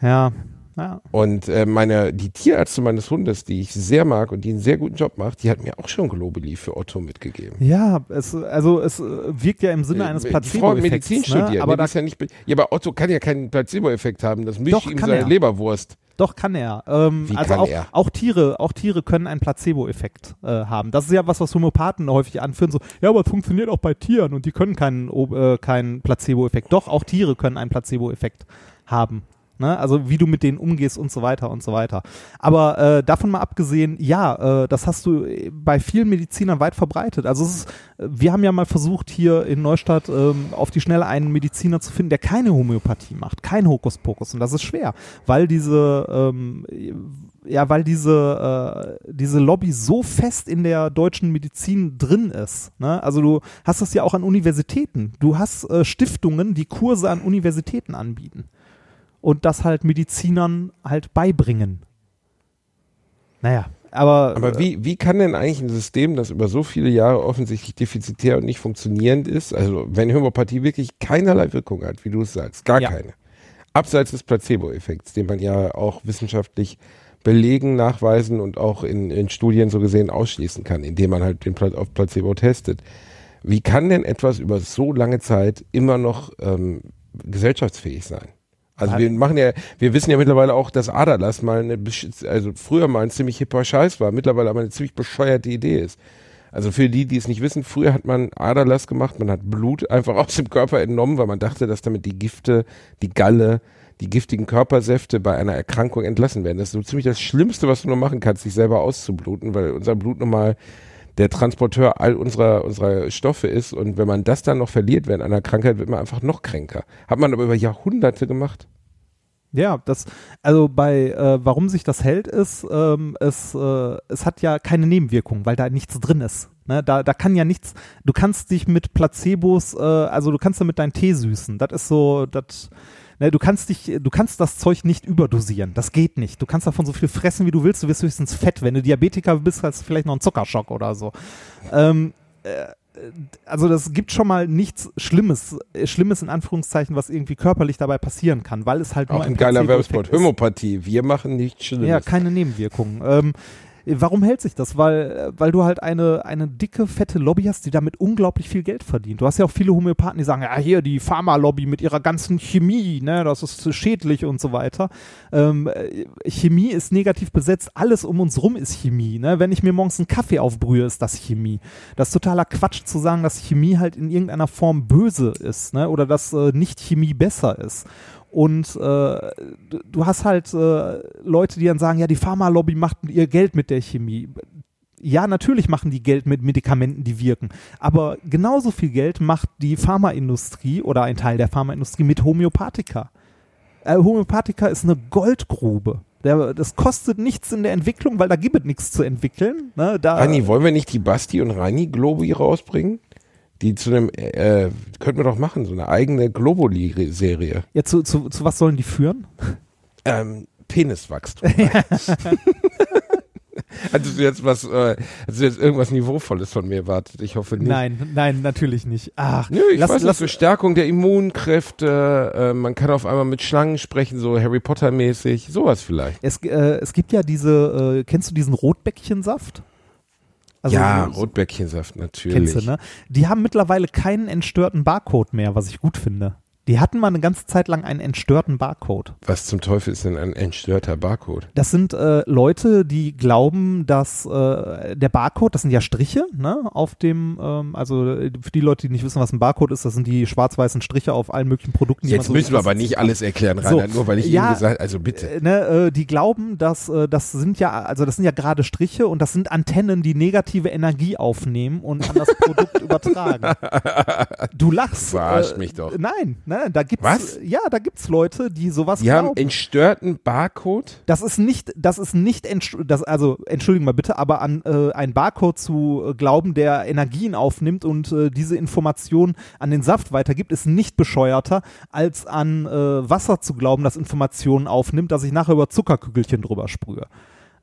Ja. Ja. Und äh, meine, die Tierärztin meines Hundes, die ich sehr mag und die einen sehr guten Job macht, die hat mir auch schon Globuli für Otto mitgegeben. Ja, es, also es wirkt ja im Sinne eines Äh, hat Placebo-Effekts. Medizin studiert, ne? aber aber da, ist ja nicht. Ja, aber Otto kann ja keinen Placebo-Effekt haben. Das mischt Doch, ihm seine er. Leberwurst. doch kann er. Ähm, Wie also kann auch, er? auch Tiere, auch Tiere können einen Placebo-Effekt äh, haben. Das ist ja was, was Homöopathen häufig anführen. So, ja, aber es funktioniert auch bei Tieren und die können keinen, äh, keinen Placebo-Effekt. Doch, auch Tiere können einen Placebo-Effekt haben. Ne? Also wie du mit denen umgehst und so weiter und so weiter. Aber äh, davon mal abgesehen, ja, äh, das hast du äh, bei vielen Medizinern weit verbreitet. Also ist, wir haben ja mal versucht, hier in Neustadt ähm, auf die Schnelle einen Mediziner zu finden, der keine Homöopathie macht, kein Hokuspokus. Und das ist schwer, weil diese, ähm, ja, weil diese, äh, diese Lobby so fest in der deutschen Medizin drin ist. Ne? Also du hast das ja auch an Universitäten. Du hast äh, Stiftungen, die Kurse an Universitäten anbieten und das halt Medizinern halt beibringen. Naja, aber, Aber wie, wie kann denn eigentlich ein System, das über so viele Jahre offensichtlich defizitär und nicht funktionierend ist, also wenn Homöopathie wirklich keinerlei Wirkung hat, wie du es sagst, gar Ja. keine, abseits des Placebo-Effekts, den man ja auch wissenschaftlich belegen, nachweisen und auch in, in Studien so gesehen ausschließen kann, indem man halt den Pla auf Placebo testet. Wie kann denn etwas über so lange Zeit immer noch ähm, gesellschaftsfähig sein? Also wir machen ja, wir wissen ja mittlerweile auch, dass Aderlass mal eine, also früher mal ein ziemlich hipper Scheiß war, mittlerweile aber eine ziemlich bescheuerte Idee ist. Also für die, die es nicht wissen, früher hat man Aderlass gemacht, man hat Blut einfach aus dem Körper entnommen, weil man dachte, dass damit die Gifte, die Galle, die giftigen Körpersäfte bei einer Erkrankung entlassen werden. Das ist so ziemlich das Schlimmste, was du nur machen kannst, sich selber auszubluten, weil unser Blut nun mal der Transporteur all unserer, unserer Stoffe ist und wenn man das dann noch verliert während einer Krankheit, wird man einfach noch kränker. Hat man aber über Jahrhunderte gemacht. Ja, das, also bei, äh, warum sich das hält, ist, ähm, es, äh, es hat ja keine Nebenwirkungen, weil da nichts drin ist. Ne? Da, da kann ja nichts, du kannst dich mit Placebos, äh, also du kannst damit deinen Tee süßen. Das ist so, das, ne, du kannst dich, du kannst das Zeug nicht überdosieren. Das geht nicht. Du kannst davon so viel fressen, wie du willst. Du wirst höchstens fett. Wenn du Diabetiker bist, hast du vielleicht noch einen Zuckerschock oder so. Ähm, äh, also das gibt schon mal nichts Schlimmes, äh, Schlimmes in Anführungszeichen, was irgendwie körperlich dabei passieren kann, weil es halt nur Auch ein geiler Werbespot. ist. Homöopathie. Wir machen nichts Schlimmes. Ja, keine Nebenwirkungen. Ähm, warum hält sich das? Weil, weil du halt eine, eine dicke, fette Lobby hast, die damit unglaublich viel Geld verdient. Du hast ja auch viele Homöopathen, die sagen, ja, hier die Pharma-Lobby mit ihrer ganzen Chemie, ne, das ist schädlich und so weiter. Ähm, äh, Chemie ist negativ besetzt, alles um uns rum ist Chemie. Ne? Wenn ich mir morgens einen Kaffee aufbrühe, ist das Chemie. Das ist totaler Quatsch zu sagen, dass Chemie halt in irgendeiner Form böse ist, ne? Oder dass äh, nicht Chemie besser ist. Und äh, du, hast halt äh, Leute, die dann sagen, ja, die Pharmalobby macht ihr Geld mit der Chemie. Ja, natürlich machen die Geld mit Medikamenten, die wirken. Aber genauso viel Geld macht die Pharmaindustrie oder ein Teil der Pharmaindustrie mit Homöopathika. Äh, Homöopathika ist eine Goldgrube. Der, das kostet nichts in der Entwicklung, weil da gibt es nichts zu entwickeln. Ne? Da, Reini, wollen wir nicht die Basti und Reini Globi rausbringen? Die zu einem, äh, könnten wir doch machen, so eine eigene Globuli-Serie. ja, zu, zu, zu was sollen die führen? Ähm, Peniswachstum. Hattest du jetzt was, äh, hattest du jetzt irgendwas Niveauvolles von mir erwartet? Ich hoffe nicht. Nein, nein, natürlich nicht. Ach, Nö, ich lass, weiß lass, nicht, Stärkung der Immunkräfte, äh, man kann auf einmal mit Schlangen sprechen, so Harry Potter mäßig, sowas vielleicht. es, äh, es gibt ja diese, äh, kennst du diesen Rotbäckchensaft? Also ja, Rotbäckchensaft, natürlich. Kennst du, ne? Die haben mittlerweile keinen entstörten Barcode mehr, was ich gut finde. Die hatten mal eine ganze Zeit lang einen entstörten Barcode. Was zum Teufel ist denn ein entstörter Barcode? Das sind äh, Leute, die glauben, dass äh, der Barcode, das sind ja Striche, ne, auf dem, ähm, also äh, für die Leute, die nicht wissen, was ein Barcode ist, das sind die schwarz-weißen Striche auf allen möglichen Produkten. die man Jetzt so müssen wir aber nicht alles erklären, So, Rainer, nur weil ich ja, Ihnen gesagt also bitte. Äh, ne, äh, die glauben, dass äh, das sind ja, also das sind ja gerade Striche und das sind Antennen, die negative Energie aufnehmen und an das Produkt übertragen. Du lachst. Verarscht mich doch. Nein, nein, da gibt's Was? ja, da gibt's Leute, die sowas Die haben glauben. entstörten Barcode? Das ist nicht, das ist nicht, das, also entschuldigen mal bitte, aber an äh, einen Barcode zu äh, glauben, der Energien aufnimmt und äh, diese Information an den Saft weitergibt, ist nicht bescheuerter, als an äh, Wasser zu glauben, das Informationen aufnimmt, dass ich nachher über Zuckerkügelchen drüber sprühe.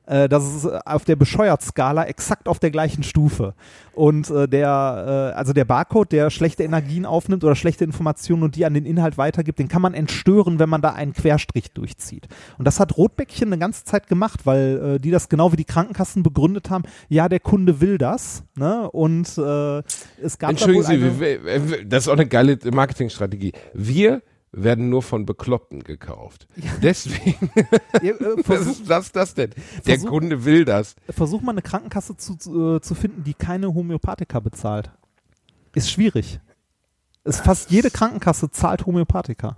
Äh, das ist äh, auf der Bescheuert-Skala exakt auf der gleichen Stufe. Und äh, der, äh, also der Barcode, der schlechte Energien aufnimmt oder schlechte Informationen und die an den Inhalt weitergibt, den kann man entstören, wenn man da einen Querstrich durchzieht. Und das hat Rotbäckchen eine ganze Zeit gemacht, weil äh, die das genau wie die Krankenkassen begründet haben, ja, der Kunde will das. Ne? Und äh, es gab da Entschuldigen wohl Sie, das ist auch eine geile Marketingstrategie. Wir werden nur von Bekloppten gekauft. Deswegen, Ihr, äh, was versuch, ist das, das denn? Der Versuch- Kunde will das. versuch mal eine Krankenkasse zu, zu, äh, zu finden, die keine Homöopathika bezahlt. Ist schwierig. Ist fast jede Krankenkasse zahlt Homöopathika.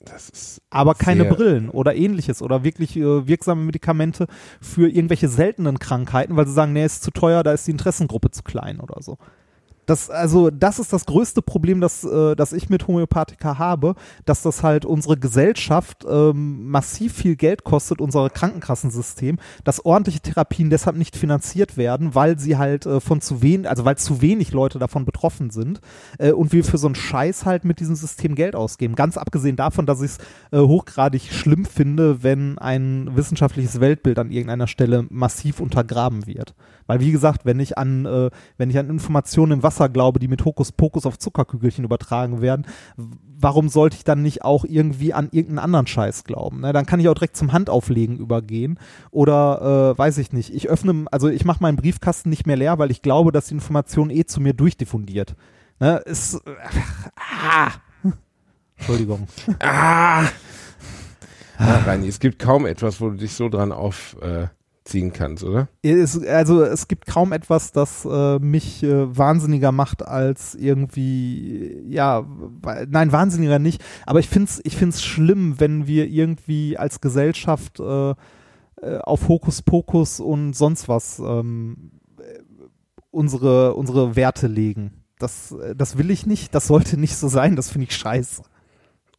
Das ist aber keine Brillen oder ähnliches oder wirklich äh, wirksame Medikamente für irgendwelche seltenen Krankheiten, weil sie sagen, nee, ist zu teuer, da ist die Interessengruppe zu klein oder so. Das, also, das ist das größte Problem, das, äh, das ich mit Homöopathika habe, dass das halt unsere Gesellschaft ähm, massiv viel Geld kostet, unser Krankenkassensystem, dass ordentliche Therapien deshalb nicht finanziert werden, weil sie halt äh, von zu wenig, also weil zu wenig Leute davon betroffen sind äh, und wir für so einen Scheiß halt mit diesem System Geld ausgeben. Ganz abgesehen davon, dass ich es äh, hochgradig schlimm finde, wenn ein wissenschaftliches Weltbild an irgendeiner Stelle massiv untergraben wird. Weil wie gesagt, wenn ich an, äh, wenn ich an Informationen im Wasser glaube, die mit Hokuspokus auf Zuckerkügelchen übertragen werden, warum sollte ich dann nicht auch irgendwie an irgendeinen anderen Scheiß glauben? Ne? Dann kann ich auch direkt zum Handauflegen übergehen oder äh, weiß ich nicht. Ich öffne, also ich mache meinen Briefkasten nicht mehr leer, weil ich glaube, dass die Information eh zu mir durchdiffundiert. Ne? Ist, äh, ah. Entschuldigung. Ah! Ja, Reini, es gibt kaum etwas, wo du dich so dran aufziehen kannst, oder? Es, also es gibt kaum etwas, das äh, mich äh, wahnsinniger macht als irgendwie, ja, nein, wahnsinniger nicht, aber ich finde es ich find's schlimm, wenn wir irgendwie als Gesellschaft äh, äh, auf Hokuspokus und sonst was ähm, äh, unsere, unsere Werte legen. Das, äh, das will ich nicht, das sollte nicht so sein, das finde ich scheiße.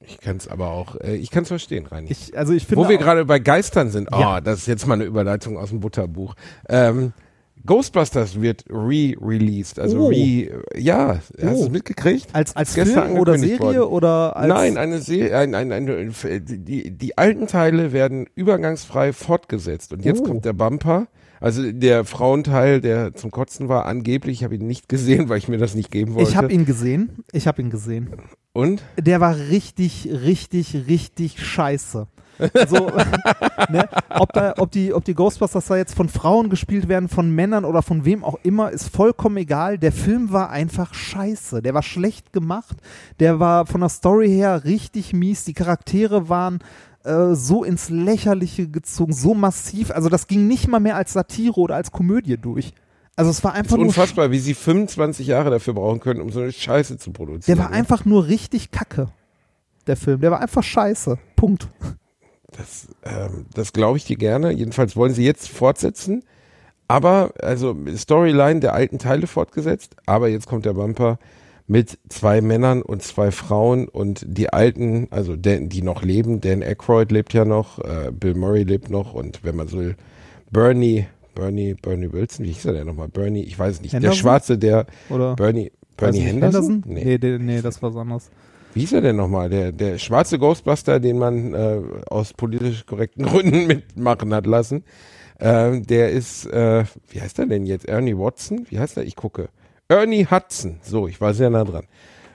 Ich kann es aber auch, äh, ich kann es verstehen, Reini. Ich, also ich finde Wo wir gerade bei Geistern sind, oh, Ja. das ist jetzt mal eine Überleitung aus dem Butterbuch. Ähm, Ghostbusters wird re-released, also Oh. re, ja, hast du Oh. es mitgekriegt? als, als gestern Film oder Serie worden. oder als Nein, eine Serie, ein, ein, ein, die, die alten Teile werden übergangsfrei fortgesetzt und jetzt Oh. kommt der Bumper. Also der Frauenteil, der zum Kotzen war, angeblich, ich habe ihn nicht gesehen, weil ich mir das nicht geben wollte. Ich habe ihn gesehen. Ich habe ihn gesehen. und? Der war richtig, richtig, richtig scheiße. Also, ne, ob, da, ob, die, ob die Ghostbusters da jetzt von Frauen gespielt werden, von Männern oder von wem auch immer, ist vollkommen egal. Der Film war einfach scheiße. Der war schlecht gemacht. Der war von der Story her richtig mies. Die Charaktere waren äh, so ins Lächerliche gezogen, so massiv. Also, das ging nicht mal mehr als Satire oder als Komödie durch. Also, es war Es einfach ist nur unfassbar, wie sie 25 Jahre dafür brauchen können, um so eine Scheiße zu produzieren. Der war einfach nur richtig kacke. Der Film. Der war einfach scheiße. Punkt. Das, ähm, das glaube ich dir gerne. Jedenfalls wollen sie jetzt fortsetzen. Aber, also Storyline der alten Teile fortgesetzt. Aber jetzt kommt der Bumper mit zwei Männern und zwei Frauen und die alten, also Dan, die noch leben. Dan Aykroyd lebt ja noch, äh, Bill Murray lebt noch und wenn man so will, Bernie, Bernie, Bernie Wilson, wie hieß er denn nochmal? Bernie, ich weiß nicht. Der Henderson? Schwarze, der Oder? Bernie, Bernie nicht, Henderson? Nee, nee, nee, das war was anderes. Wie hieß er denn nochmal? Der, der schwarze Ghostbuster, den man äh, aus politisch korrekten Gründen mitmachen hat lassen. Ähm, der ist, äh, wie heißt er denn jetzt? Ernie Watson? Wie heißt er? Ich gucke. Ernie Hudson. So, ich war sehr nah dran.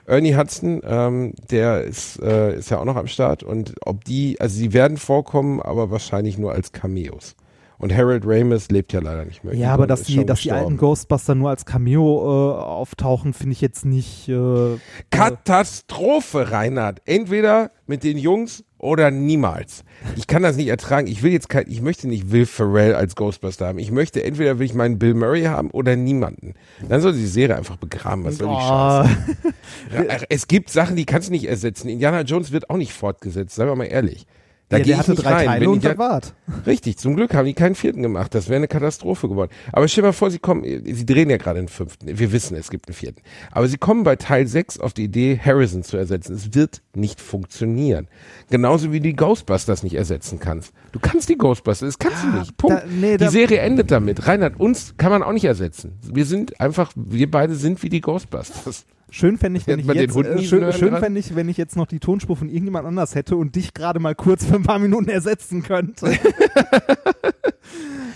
Ernie Hudson, ähm, der ist, äh, ist ja auch noch am Start und ob die, also sie werden vorkommen, aber wahrscheinlich nur als Cameos. Und Harold Ramis lebt ja leider nicht mehr. Ja, aber dass die, dass die alten Ghostbuster nur als Cameo äh, auftauchen, finde ich jetzt nicht. Äh, Katastrophe, Reinhard. Entweder mit den Jungs oder niemals. Ich kann das nicht ertragen. Ich will jetzt kein, ich möchte nicht Will Ferrell als Ghostbuster haben. Ich möchte entweder will ich meinen Bill Murray haben oder niemanden. Dann soll die Serie einfach begraben. Was soll die oh. Scheiße? Es gibt Sachen, die kannst du nicht ersetzen. Indiana Jones wird auch nicht fortgesetzt. Seien wir mal ehrlich. Da ja, der hatte drei rein. Teile und da wart. Richtig, zum Glück haben die keinen vierten gemacht. Das wäre eine Katastrophe geworden. Aber stell dir mal vor, sie kommen, sie drehen ja gerade den fünften. Wir wissen, es gibt einen vierten. Aber sie kommen bei Teil 6 auf die Idee, Harrison zu ersetzen. Es wird nicht funktionieren. Genauso wie die Ghostbusters nicht ersetzen kannst. Du kannst die Ghostbusters, das kannst du nicht. Punkt. Da, nee, die Serie endet damit. Reinhard, uns kann man auch nicht ersetzen. Wir sind einfach, wir beide sind wie die Ghostbusters. Schön fände ich, wenn ich jetzt, äh, schön, schön fände ich, wenn ich jetzt noch die Tonspur von irgendjemand anders hätte und dich gerade mal kurz für ein paar Minuten ersetzen könnte.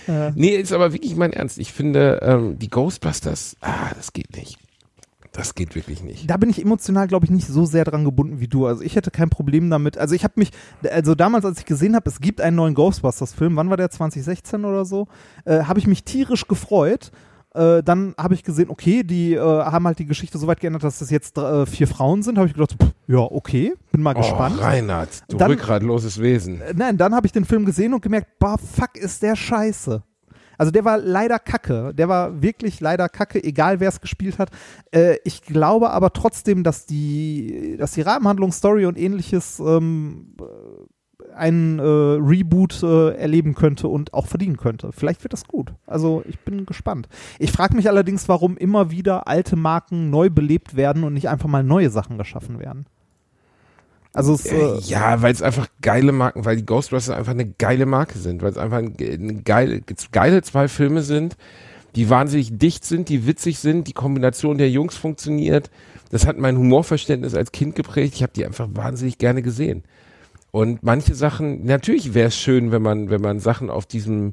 ja. Nee, ist aber wirklich mein Ernst. Ich finde, ähm, die Ghostbusters, ah, das geht nicht. Das geht wirklich nicht. Da bin ich emotional, glaube ich, nicht so sehr dran gebunden wie du. Also ich hätte kein Problem damit. Also ich habe mich, also damals, als ich gesehen habe, es gibt einen neuen Ghostbusters-Film, wann war der, 2016 oder so, äh, habe ich mich tierisch gefreut äh, dann habe ich gesehen, okay, die äh, haben halt die Geschichte so weit geändert, dass das jetzt äh, vier Frauen sind. Habe ich gedacht, pff, ja, okay, bin mal oh, gespannt. Reinhard, du dann, rückgratloses Wesen. Äh, nein, dann habe ich den Film gesehen und gemerkt, bah, fuck, ist der scheiße. Also der war leider kacke. Der war wirklich leider kacke, egal wer es gespielt hat. Äh, ich glaube aber trotzdem, dass die, dass die Rahmenhandlung, Story und ähnliches ähm, einen äh, Reboot äh, erleben könnte und auch verdienen könnte. Vielleicht wird das gut. Also ich bin gespannt. Ich frage mich allerdings, warum immer wieder alte Marken neu belebt werden und nicht einfach mal neue Sachen geschaffen werden. Also es, äh, ja, weil es einfach geile Marken, weil die Ghostbusters einfach eine geile Marke sind, weil es einfach ein, eine geile, geile zwei Filme sind, die wahnsinnig dicht sind, die witzig sind, die Kombination der Jungs funktioniert. Das hat mein Humorverständnis als Kind geprägt. Ich habe die einfach wahnsinnig gerne gesehen. Und manche Sachen, natürlich wäre es schön, wenn man, wenn man Sachen auf diesem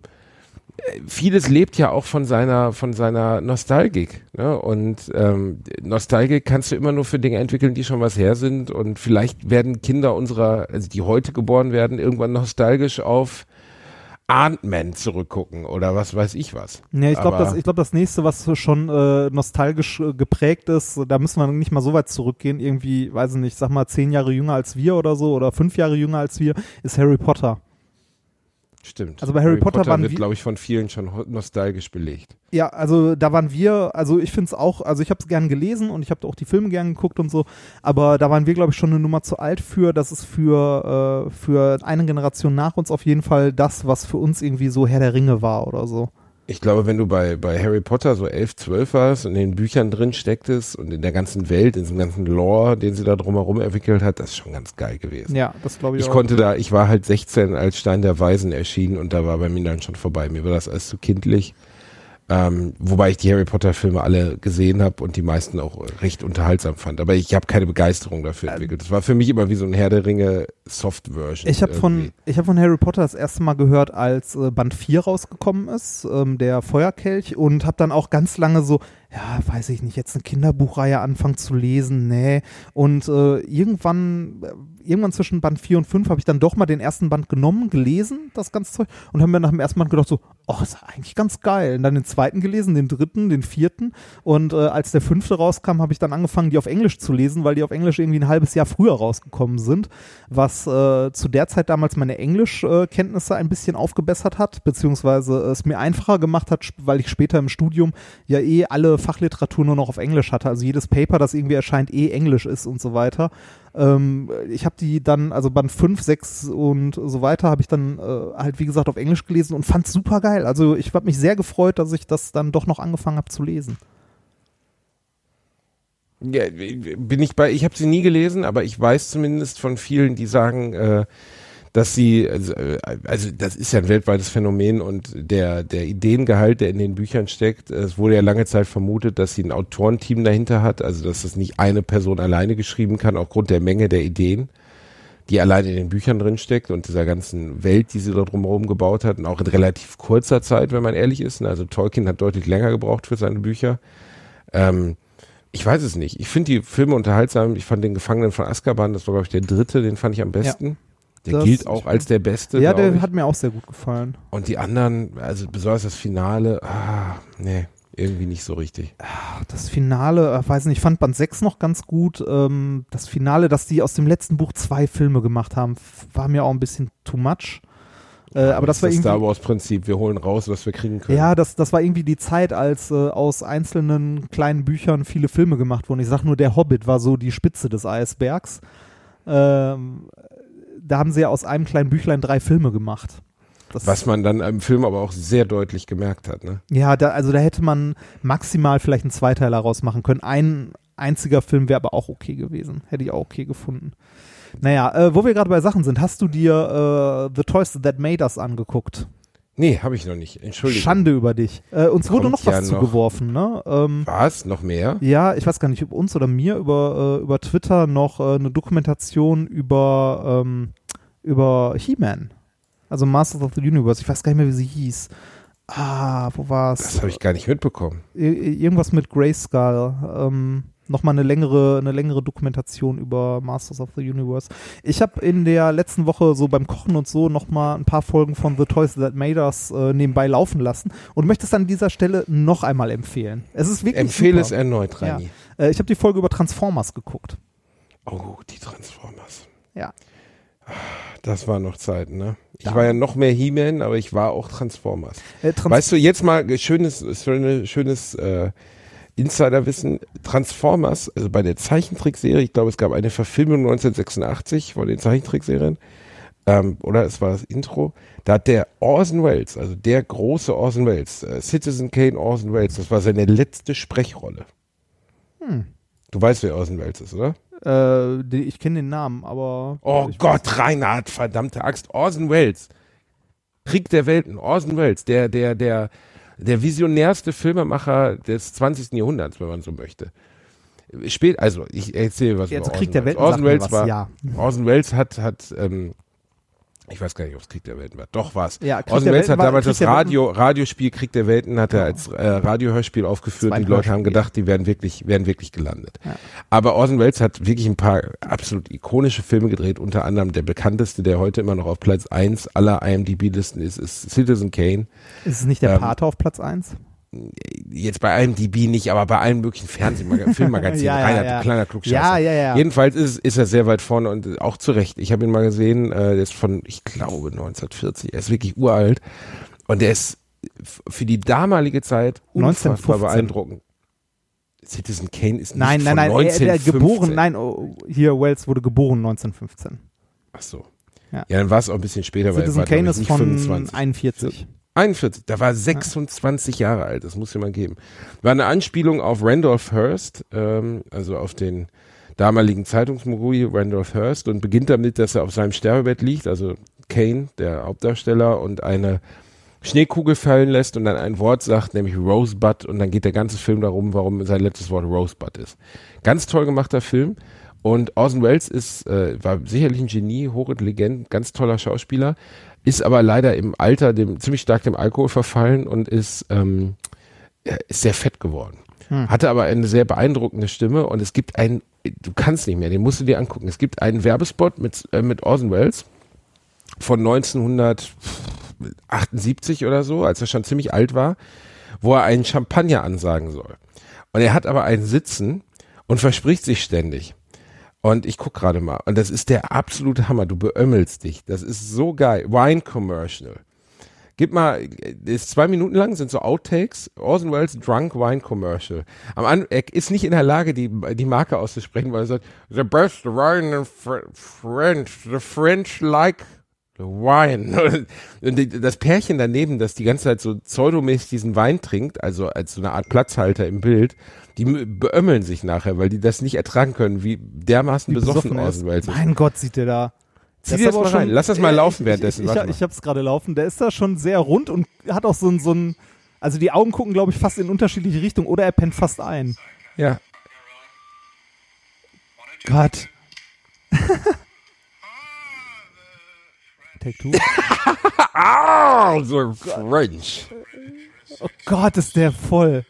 äh, vieles lebt ja auch von seiner von seiner Nostalgik. Ne? Und ähm, Nostalgik kannst du immer nur für Dinge entwickeln, die schon was her sind. Und vielleicht werden Kinder unserer, also die heute geboren werden, irgendwann nostalgisch auf Ant-Man zurückgucken oder was weiß ich was. Ja, ich glaube, das, ich glaub, das nächste, was schon äh, nostalgisch äh, geprägt ist, da müssen wir nicht mal so weit zurückgehen, irgendwie, weiß ich nicht, sag mal zehn Jahre jünger als wir oder so oder fünf Jahre jünger als wir, ist Harry Potter. Stimmt. Also bei Harry, Harry Potter, Potter waren wird, glaube ich, von vielen schon nostalgisch belegt. Ja, also da waren wir, also ich finde es auch, also ich habe es gern gelesen und ich habe auch die Filme gern geguckt und so, aber da waren wir, glaube ich, schon eine Nummer zu alt für. Das ist für, äh, für eine Generation nach uns auf jeden Fall das, was für uns irgendwie so Herr der Ringe war oder so. Ich glaube, wenn du bei, bei Harry Potter so elf, zwölf warst und in den Büchern drin stecktest und in der ganzen Welt, in diesem ganzen Lore, den sie da drumherum entwickelt hat, das ist schon ganz geil gewesen. Ja, das glaube ich, ich auch. Ich konnte da, ich war halt 16, als Stein der Weisen erschien und da war bei mir dann schon vorbei. Mir war das alles zu kindlich. Ähm, wobei ich die Harry Potter Filme alle gesehen habe und die meisten auch recht unterhaltsam fand. Aber ich habe keine Begeisterung dafür entwickelt. Das war für mich immer wie so ein Herr der Ringe Soft Version. Ich habe von ich habe von Harry Potter das erste Mal gehört, als äh, Band 4 rausgekommen ist, ähm, der Feuerkelch und habe dann auch ganz lange so ja, weiß ich nicht, jetzt eine Kinderbuchreihe anfangen zu lesen, nee. Und äh, irgendwann, irgendwann zwischen Band 4 und 5 habe ich dann doch mal den ersten Band genommen, gelesen, das ganze Zeug, und habe mir nach dem ersten Band gedacht so, oh, ist eigentlich ganz geil. Und dann den zweiten gelesen, den dritten, den vierten. Und äh, als der fünfte rauskam, habe ich dann angefangen, die auf Englisch zu lesen, weil die auf Englisch irgendwie ein halbes Jahr früher rausgekommen sind, was äh, zu der Zeit damals meine Englischkenntnisse ein bisschen aufgebessert hat, beziehungsweise es mir einfacher gemacht hat, weil ich später im Studium ja eh alle Fachliteratur nur noch auf Englisch hatte. Also jedes Paper, das irgendwie erscheint, eh Englisch ist und so weiter. Ähm, ich habe die dann, also Band 5, 6 und so weiter, habe ich dann äh, halt, wie gesagt, auf Englisch gelesen und fand super geil. Also ich habe mich sehr gefreut, dass ich das dann doch noch angefangen habe zu lesen. Ja, bin ich bei, ich habe sie nie gelesen, aber ich weiß zumindest von vielen, die sagen, äh, dass sie, also, äh, also das ist ja ein weltweites Phänomen und der, der Ideengehalt, der in den Büchern steckt, es wurde ja lange Zeit vermutet, dass sie ein Autorenteam dahinter hat, also dass das nicht eine Person alleine geschrieben kann, aufgrund der Menge der Ideen, die alleine in den Büchern drin steckt und dieser ganzen Welt, die sie da drumherum gebaut hat und auch in relativ kurzer Zeit, wenn man ehrlich ist. Also Tolkien hat deutlich länger gebraucht für seine Bücher. Ähm, ich weiß es nicht. Ich finde die Filme unterhaltsam. Ich fand den Gefangenen von Azkaban, das war glaube ich der dritte, den fand ich am besten. Ja. Der das gilt auch als der beste. Ja, der ich. hat mir auch sehr gut gefallen. Und die anderen, also besonders das Finale, ah, nee, irgendwie nicht so richtig. Das Finale, äh, weiß nicht, ich fand Band 6 noch ganz gut. Ähm, das Finale, dass die aus dem letzten Buch zwei Filme gemacht haben, war mir auch ein bisschen too much. Äh, aber das, das war irgendwie. Star Wars Prinzip, wir holen raus, was wir kriegen können. Ja, das, das war irgendwie die Zeit, als äh, aus einzelnen kleinen Büchern viele Filme gemacht wurden. Ich sag nur, der Hobbit war so die Spitze des Eisbergs. Ähm, da haben sie ja aus einem kleinen Büchlein drei Filme gemacht. Das Was man dann im Film aber auch sehr deutlich gemerkt hat, ne? Ja, da, also da hätte man maximal vielleicht einen Zweiteiler rausmachen können. Ein einziger Film wäre aber auch okay gewesen. Hätte ich auch okay gefunden. Naja, äh, wo wir gerade bei Sachen sind, hast du dir äh, The Toys That Made Us angeguckt? Nee, habe ich noch nicht. Entschuldigung. Schande über dich. Äh, uns Kommt wurde noch was ja zugeworfen, ne? Ähm, was? Noch mehr? Ja, ich weiß gar nicht, ob uns oder mir über, äh, über Twitter noch äh, eine Dokumentation über, ähm, über He-Man. Also Masters of the Universe. Ich weiß gar nicht mehr, wie sie hieß. Ah, wo war's? Das habe ich gar nicht mitbekommen. Ir irgendwas mit Grayskull. Ähm, nochmal eine längere, eine längere Dokumentation über Masters of the Universe. Ich habe in der letzten Woche so beim Kochen und so nochmal ein paar Folgen von The Toys That Made Us äh, nebenbei laufen lassen und möchte es an dieser Stelle noch einmal empfehlen. Es ist wirklich Empfehle super. es erneut, Rani. Ja. Äh, ich habe die Folge über Transformers geguckt. Oh, die Transformers. Ja. Das war noch Zeit, ne? Ich da. war ja noch mehr He-Man, aber ich war auch Transformers. Äh, Trans weißt du, jetzt mal schönes, schönes, schönes äh, Insiderwissen, Transformers, also bei der Zeichentrickserie, ich glaube, es gab eine Verfilmung 1986 von den Zeichentrickserien, ähm, oder es war das Intro, da hat der Orson Welles, also der große Orson Welles, äh, Citizen Kane Orson Welles, das war seine letzte Sprechrolle. Hm. Du weißt, wer Orson Welles ist, oder? Äh, ich kenne den Namen, aber. Oh Gott, Reinhard, verdammte Axt, Orson Welles. Krieg der Welten, Orson Welles, der, der, der, der visionärste Filmemacher des 20. Jahrhunderts, wenn man so möchte. Spät, also ich erzähle was Jetzt über Krieg der Welten. Orson Welles war, ja. Orson Welles hat, hat ähm, ich weiß gar nicht, ob es Krieg der Welten war. Doch was. Ja, Orson Welles hat damals das Radio, Radiospiel Krieg der Welten hat er als äh, Radiohörspiel aufgeführt. Die Leute haben gedacht, die werden wirklich, werden wirklich gelandet. Ja. Aber Orson Welles hat wirklich ein paar absolut ikonische Filme gedreht. Unter anderem der bekannteste, der heute immer noch auf Platz eins aller IMDb-Listen ist, ist Citizen Kane. Ist es nicht der ähm, Pate auf Platz eins? Jetzt bei einem DB nicht, aber bei allen möglichen Fernsehmagazinen, Filmmagazinen, ja, reiner, ja. kleiner Klugscheißer. Ja, ja, ja. Jedenfalls ist, ist er sehr weit vorne und auch zu Recht. Ich habe ihn mal gesehen, äh, der ist von, ich glaube, 1940. Er ist wirklich uralt und der ist für die damalige Zeit unfassbar beeindruckend. Citizen Kane ist nicht nein, nein, nein, von 1915. Er, geboren, nein, oh, hier Wells wurde geboren 1915. Ach so. Ja, ja dann war es auch ein bisschen später. Citizen weil Kane ist von 25. 41. 41, da war 26 ja. Jahre alt, das muss mal geben. War eine Anspielung auf Randolph Hearst, ähm, also auf den damaligen Zeitungsmogul Randolph Hearst und beginnt damit, dass er auf seinem Sterbebett liegt, also Kane, der Hauptdarsteller, und eine Schneekugel fallen lässt und dann ein Wort sagt, nämlich Rosebud, und dann geht der ganze Film darum, warum sein letztes Wort Rosebud ist. Ganz toll gemachter Film. Und Orson Welles ist, äh, war sicherlich ein Genie, Horit Legend, ganz toller Schauspieler, ist aber leider im Alter dem, ziemlich stark dem Alkohol verfallen und ist, ähm, ist sehr fett geworden. Hm. Hatte aber eine sehr beeindruckende Stimme und es gibt einen, du kannst nicht mehr, den musst du dir angucken. Es gibt einen Werbespot mit, äh, mit Orson Welles von 1978 oder so, als er schon ziemlich alt war, wo er einen Champagner ansagen soll. Und er hat aber einen Sitzen und verspricht sich ständig. Und ich guck gerade mal. Und das ist der absolute Hammer. Du beömmelst dich. Das ist so geil. Wine Commercial. Gib mal, ist zwei Minuten lang, sind so Outtakes. Orson Welles Drunk Wine Commercial. Am An er ist nicht in der Lage, die, die Marke auszusprechen, weil er sagt, the best wine in French, the French like Wine. Und das Pärchen daneben, das die ganze Zeit so pseudomäßig diesen Wein trinkt, also als so eine Art Platzhalter im Bild, die beömmeln sich nachher, weil die das nicht ertragen können, wie dermaßen wie besoffen, besoffen Welles ist. Mein Gott, sieht der da. Zieh dir das mal rein. Lass das mal laufen währenddessen. Ich, ich, ich, ich habe es gerade laufen. Der ist da schon sehr rund und hat auch so ein, so ein also die Augen gucken, glaube ich, fast in unterschiedliche Richtungen oder er pennt fast ein. Ja. Gott. Take two. ah, so French. Oh Gott, ist der voll.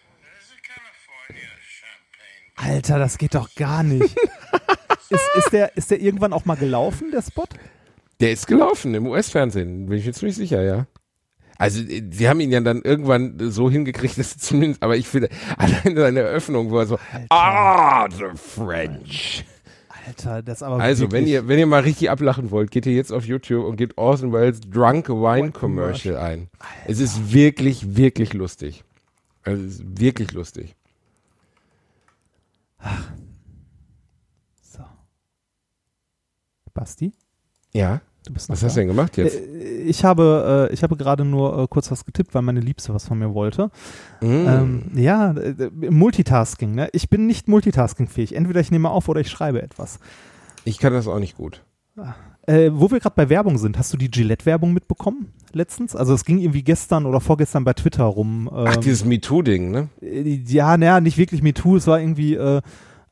Alter, das geht doch gar nicht. ist, ist, der, ist der irgendwann auch mal gelaufen, der Spot? Der ist gelaufen im US-Fernsehen, bin ich mir ziemlich sicher, ja. Also, äh, sie haben ihn ja dann irgendwann so hingekriegt, dass zumindest, aber ich finde, allein seine Eröffnung, wo er so, Alter. ah, the French. Alter, das aber Also, wenn ihr, wenn ihr mal richtig ablachen wollt, geht ihr jetzt auf YouTube und gebt Orson Welles Drunk Wine Commercial ein. Alter. Es ist wirklich, wirklich lustig. Also, es ist wirklich lustig. Ach. So. Basti? Ja. Du bist was da. hast du denn gemacht jetzt? Äh, ich habe, äh, ich habe gerade nur äh, kurz was getippt, weil meine Liebste was von mir wollte. Mm. Ähm, ja, äh, Multitasking. Ne? Ich bin nicht multitaskingfähig. Entweder ich nehme auf oder ich schreibe etwas. Ich kann das auch nicht gut. Äh, wo wir gerade bei Werbung sind, hast du die Gillette-Werbung mitbekommen letztens? Also es ging irgendwie gestern oder vorgestern bei Twitter rum. Ähm, Ach, dieses MeToo-Ding, ne? Ja, naja, nicht wirklich MeToo, es war irgendwie äh,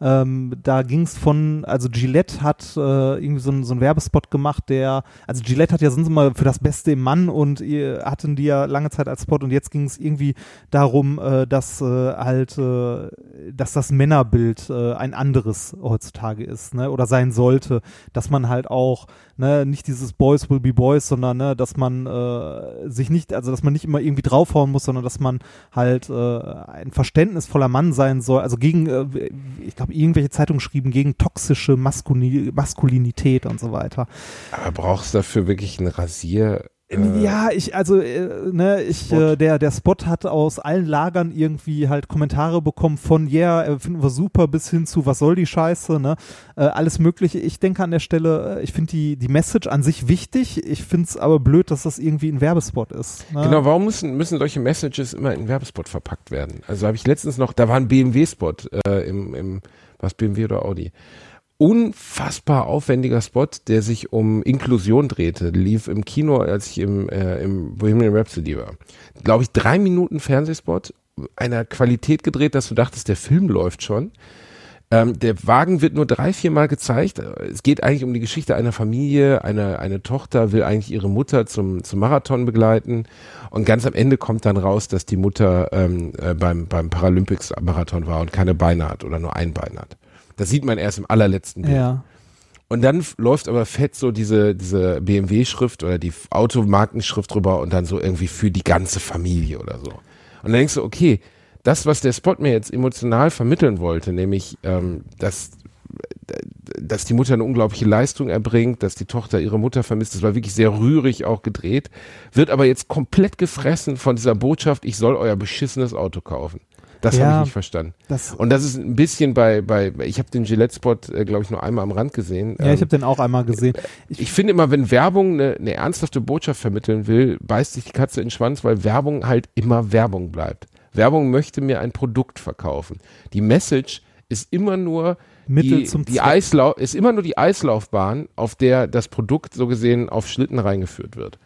ähm, da ging es von, also Gillette hat äh, irgendwie so, ein, so einen Werbespot gemacht, der, also Gillette hat ja sonst immer für das Beste im Mann und äh, hatten die ja lange Zeit als Spot und jetzt ging es irgendwie darum, äh, dass äh, halt, äh, dass das Männerbild äh, ein anderes heutzutage ist, ne, oder sein sollte, dass man halt auch, ne, nicht dieses Boys will be Boys, sondern ne, dass man äh, sich nicht, also dass man nicht immer irgendwie draufhauen muss, sondern dass man halt äh, ein verständnisvoller Mann sein soll, also gegen, äh, ich glaube, irgendwelche Zeitungen schrieben gegen toxische Maskuli Maskulinität und so weiter. Aber brauchst du dafür wirklich ein Rasier? Äh, ja, ich, also, äh, ne, ich, äh, der, der Spot hat aus allen Lagern irgendwie halt Kommentare bekommen von, yeah, äh, finden wir super, bis hin zu, was soll die Scheiße, ne, äh, alles Mögliche. Ich denke an der Stelle, äh, ich finde die, die Message an sich wichtig, ich finde es aber blöd, dass das irgendwie ein Werbespot ist. Ne? Genau, warum müssen, müssen solche Messages immer in Werbespot verpackt werden? Also habe ich letztens noch, da war ein BMW-Spot im, im, was BMW oder Audi unfassbar aufwendiger Spot, der sich um Inklusion drehte. Lief im Kino, als ich im, äh, im Bohemian Rhapsody war. Glaube ich, drei Minuten Fernsehspot, einer Qualität gedreht, dass du dachtest, der Film läuft schon. Ähm, der Wagen wird nur drei, vier Mal gezeigt. Es geht eigentlich um die Geschichte einer Familie. Eine, eine Tochter will eigentlich ihre Mutter zum, zum Marathon begleiten. Und ganz am Ende kommt dann raus, dass die Mutter ähm, äh, beim, beim Paralympics-Marathon war und keine Beine hat oder nur ein Bein hat. Das sieht man erst im allerletzten Bild. Ja. Und dann läuft aber fett so diese, diese BMW-Schrift oder die Automarkenschrift drüber und dann so irgendwie für die ganze Familie oder so. Und dann denkst du, okay, das, was der Spot mir jetzt emotional vermitteln wollte, nämlich, ähm, dass, dass die Mutter eine unglaubliche Leistung erbringt, dass die Tochter ihre Mutter vermisst, das war wirklich sehr rührig auch gedreht, wird aber jetzt komplett gefressen von dieser Botschaft, ich soll euer beschissenes Auto kaufen. Das ja, habe ich nicht verstanden. und das ist ein bisschen bei, bei ich habe den Gillette-Spot, äh, glaube ich, nur einmal am Rand gesehen. Ja, ähm, ich habe den auch einmal gesehen. Ich, ich finde immer, wenn Werbung eine, eine ernsthafte Botschaft vermitteln will, beißt sich die Katze in den Schwanz, weil Werbung halt immer Werbung bleibt. Werbung möchte mir ein Produkt verkaufen. Die Message ist immer nur Mittel die, zum die Eislauf ist immer nur die Eislaufbahn, auf der das Produkt so gesehen auf Schlitten reingeführt wird.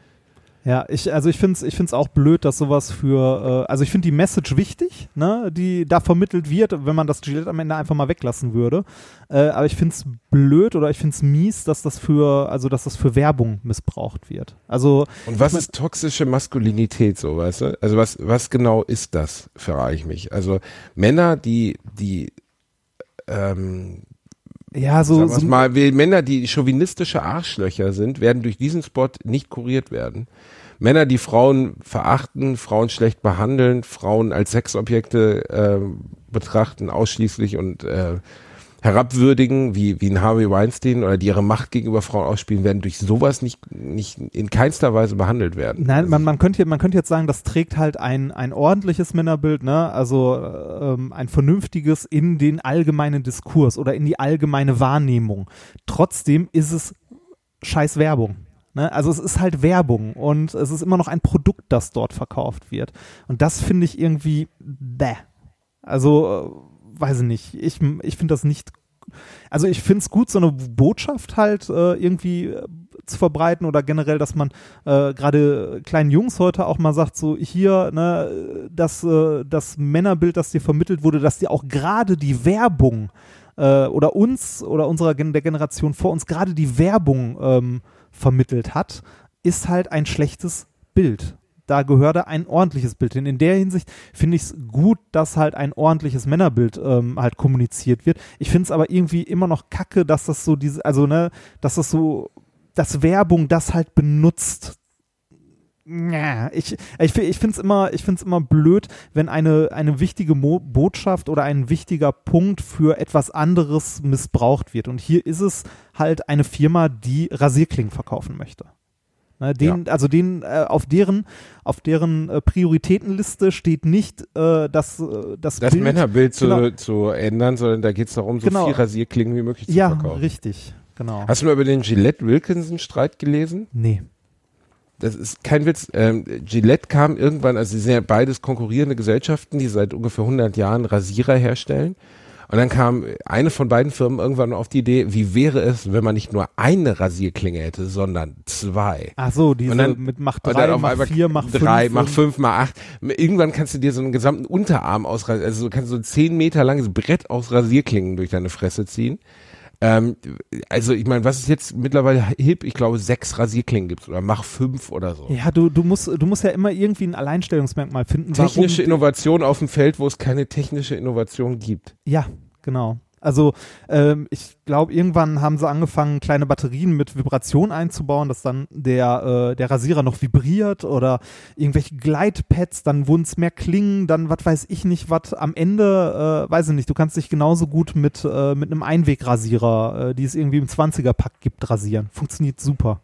Ja, ich, also ich finde es ich find's auch blöd, dass sowas für, äh, also ich finde die Message wichtig, ne, die da vermittelt wird, wenn man das Gillette am Ende einfach mal weglassen würde. Äh, aber ich finde es blöd oder ich finde es mies, dass das für, also dass das für Werbung missbraucht wird. Also Und was ist toxische Maskulinität, so, weißt du? Also was, was genau ist das, frage ich mich. Also Männer, die, die ähm, ja, so, so mal, Männer, die chauvinistische Arschlöcher sind, werden durch diesen Spot nicht kuriert werden. Männer, die Frauen verachten, Frauen schlecht behandeln, Frauen als Sexobjekte äh, betrachten ausschließlich und äh, herabwürdigen, wie, wie ein Harvey Weinstein oder die ihre Macht gegenüber Frauen ausspielen, werden durch sowas nicht, nicht in keinster Weise behandelt werden. Nein, also man, man, könnte, man könnte jetzt sagen, das trägt halt ein, ein ordentliches Männerbild, ne? also ähm, ein vernünftiges in den allgemeinen Diskurs oder in die allgemeine Wahrnehmung. Trotzdem ist es scheiß Werbung. Ne? Also es ist halt Werbung und es ist immer noch ein Produkt, das dort verkauft wird. Und das finde ich irgendwie bäh. Also, äh, weiß ich nicht. Ich, ich finde das nicht also ich finde es gut, so eine Botschaft halt äh, irgendwie äh, zu verbreiten oder generell, dass man äh, gerade kleinen Jungs heute auch mal sagt, so hier, ne, dass äh, das Männerbild, das dir vermittelt wurde, dass dir auch gerade die Werbung äh, oder uns oder unserer der Generation vor uns gerade die Werbung ähm, vermittelt hat, ist halt ein schlechtes Bild da gehörte ein ordentliches Bild hin. In der Hinsicht finde ich es gut, dass halt ein ordentliches Männerbild ähm, halt kommuniziert wird. Ich finde es aber irgendwie immer noch kacke, dass das so diese, also ne, dass das so, dass Werbung das halt benutzt. Ich, ich, ich finde es immer, ich find's immer blöd, wenn eine, eine wichtige Mo Botschaft oder ein wichtiger Punkt für etwas anderes missbraucht wird. Und hier ist es halt eine Firma, die Rasierklingen verkaufen möchte. Ne, den, ja. Also den, äh, auf deren, auf deren äh, Prioritätenliste steht nicht äh, das, äh, das, das Bild, Männerbild zu, genau. zu ändern, sondern da geht es darum, so Genau. viel Rasierklingen wie möglich zu Ja, verkaufen. richtig, genau. Hast du mal über den Gillette-Wilkinson-Streit gelesen? nee. Das ist kein Witz. Ähm, Gillette kam irgendwann, also sie sind ja beides konkurrierende Gesellschaften, die seit ungefähr 100 Jahren Rasierer herstellen. Und dann kam eine von beiden Firmen irgendwann auf die Idee, wie wäre es, wenn man nicht nur eine Rasierklinge hätte, sondern zwei. Ach so, diese Und dann- mit Mach Und 3, dann auf Mach 4, Mach 5. drei, mach fünf, mach acht. Irgendwann kannst du dir so einen gesamten Unterarm aus, also du kannst so ein zehn Meter langes Brett aus Rasierklingen durch deine Fresse ziehen. Ähm, also ich meine, was ist jetzt mittlerweile hip? Ich glaube, sechs Rasierklingen gibt's oder mach fünf oder so. Ja, du, du, musst, du musst ja immer irgendwie ein Alleinstellungsmerkmal finden. Technische Innovation auf dem Feld, wo es keine technische Innovation gibt. Ja, genau. Also ähm, ich glaube, irgendwann haben sie angefangen, kleine Batterien mit Vibration einzubauen, dass dann der, äh, der Rasierer noch vibriert oder irgendwelche Gleitpads, dann wurden es mehr Klingen, dann was weiß ich nicht, was am Ende, äh, weiß ich nicht, du kannst dich genauso gut mit, äh, mit einem Einwegrasierer, äh, die es irgendwie im 20er-Pack gibt, rasieren. Funktioniert super.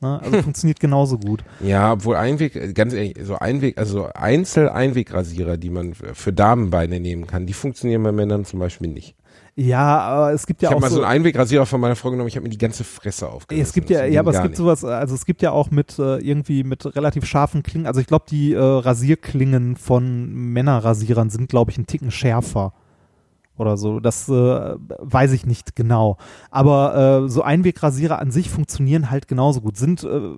Ne? Also funktioniert genauso gut. Ja, obwohl Einweg, ganz ehrlich, so Einweg, also Einzel-Einwegrasierer, die man für Damenbeine nehmen kann, die funktionieren bei Männern zum Beispiel nicht. Ja, aber es gibt ja ich habe auch mal so einen Einwegrasierer von meiner Frau genommen, ich habe mir die ganze Fresse aufgerissen. Es gibt ja, ja, aber es gibt nicht. sowas, also es gibt ja auch mit äh, irgendwie mit relativ scharfen Klingen. Also ich glaube, die äh, Rasierklingen von Männerrasierern sind, glaube ich, ein Ticken schärfer oder so. Das äh, weiß ich nicht genau. Aber äh, so Einwegrasierer an sich funktionieren halt genauso gut. Sind äh,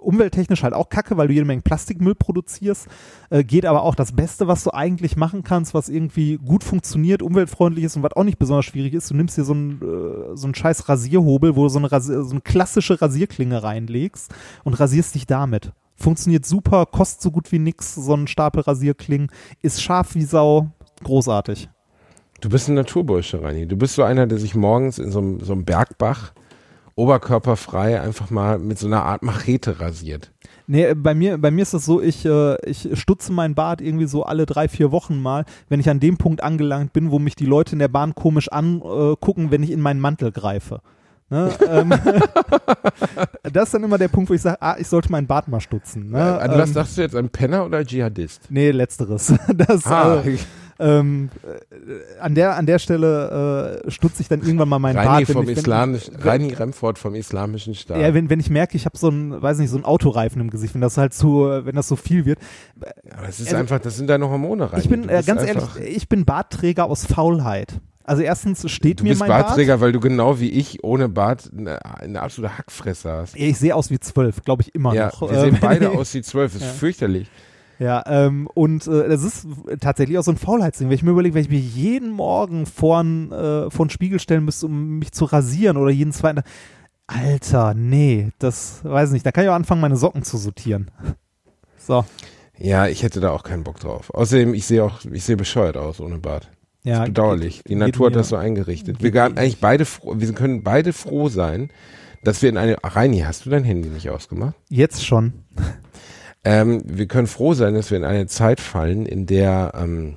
umwelttechnisch halt auch kacke, weil du jede Menge Plastikmüll produzierst. Äh, geht aber auch das Beste, was du eigentlich machen kannst, was irgendwie gut funktioniert, umweltfreundlich ist und was auch nicht besonders schwierig ist. Du nimmst dir so einen, äh, so einen scheiß Rasierhobel, wo du so eine, Rasi so eine klassische Rasierklinge reinlegst und rasierst dich damit. Funktioniert super, kostet so gut wie nix, so ein Stapel Rasierklingen, ist scharf wie Sau, großartig. Du bist ein Naturbursche, Rani. Du bist so einer, der sich morgens in so einem, so einem Bergbach oberkörperfrei einfach mal mit so einer Art Machete rasiert. Nee, bei mir, bei mir ist es so, ich, äh, ich stutze mein Bart irgendwie so alle drei, vier Wochen mal, wenn ich an dem Punkt angelangt bin, wo mich die Leute in der Bahn komisch angucken, wenn ich in meinen Mantel greife. Ne? ähm, das ist dann immer der Punkt, wo ich sage, ah, ich sollte meinen Bart mal stutzen. Ne? An was ähm, sagst du jetzt, ein Penner oder Dschihadist? nee, letzteres. Das, Ah, äh, ähm, äh, an, der, an der Stelle äh, stutze ich dann irgendwann mal meinen Reini Bart. vom ich- wenn- Islamisch, wenn- Reini Remford vom Islamischen Staat. Ja, wenn, wenn ich merke, ich habe so ein, weiß nicht, so ein Autoreifen im Gesicht, wenn das halt zu, wenn das so viel wird. Aber es ist also- einfach, das sind deine Hormone rein. Ich bin Du äh, bist ganz ehrlich, ich bin Bartträger aus Faulheit. Also erstens steht Du mir bist mein Bartträger, weil du genau wie ich ohne Bart eine, eine absolute Hackfresse hast. Bart. Ich sehe aus wie zwölf, glaube ich immer Ja, noch. wir Äh, sehen beide aus wie zwölf. Ist Ja. fürchterlich. Ja, ähm, und äh, das ist tatsächlich auch so ein Faulheitsding, wenn ich mir überlege, wenn ich mir jeden Morgen vor einen äh, vor einen Spiegel stellen müsste, um mich zu rasieren oder jeden zweiten. Alter, nee, das weiß ich nicht. Da kann ich auch anfangen, meine Socken zu sortieren. So, Ja, ich hätte da auch keinen Bock drauf. Außerdem, ich sehe auch, ich sehe bescheuert aus ohne Bart. ja. Bedauerlich. Die geht Natur hat das so eingerichtet. Wir mir- eigentlich beide froh, wir können beide froh sein, dass wir in eine, Reini, hast du dein Handy nicht ausgemacht? Jetzt schon. Ähm, wir können froh sein, dass wir in eine Zeit fallen, in der, ähm,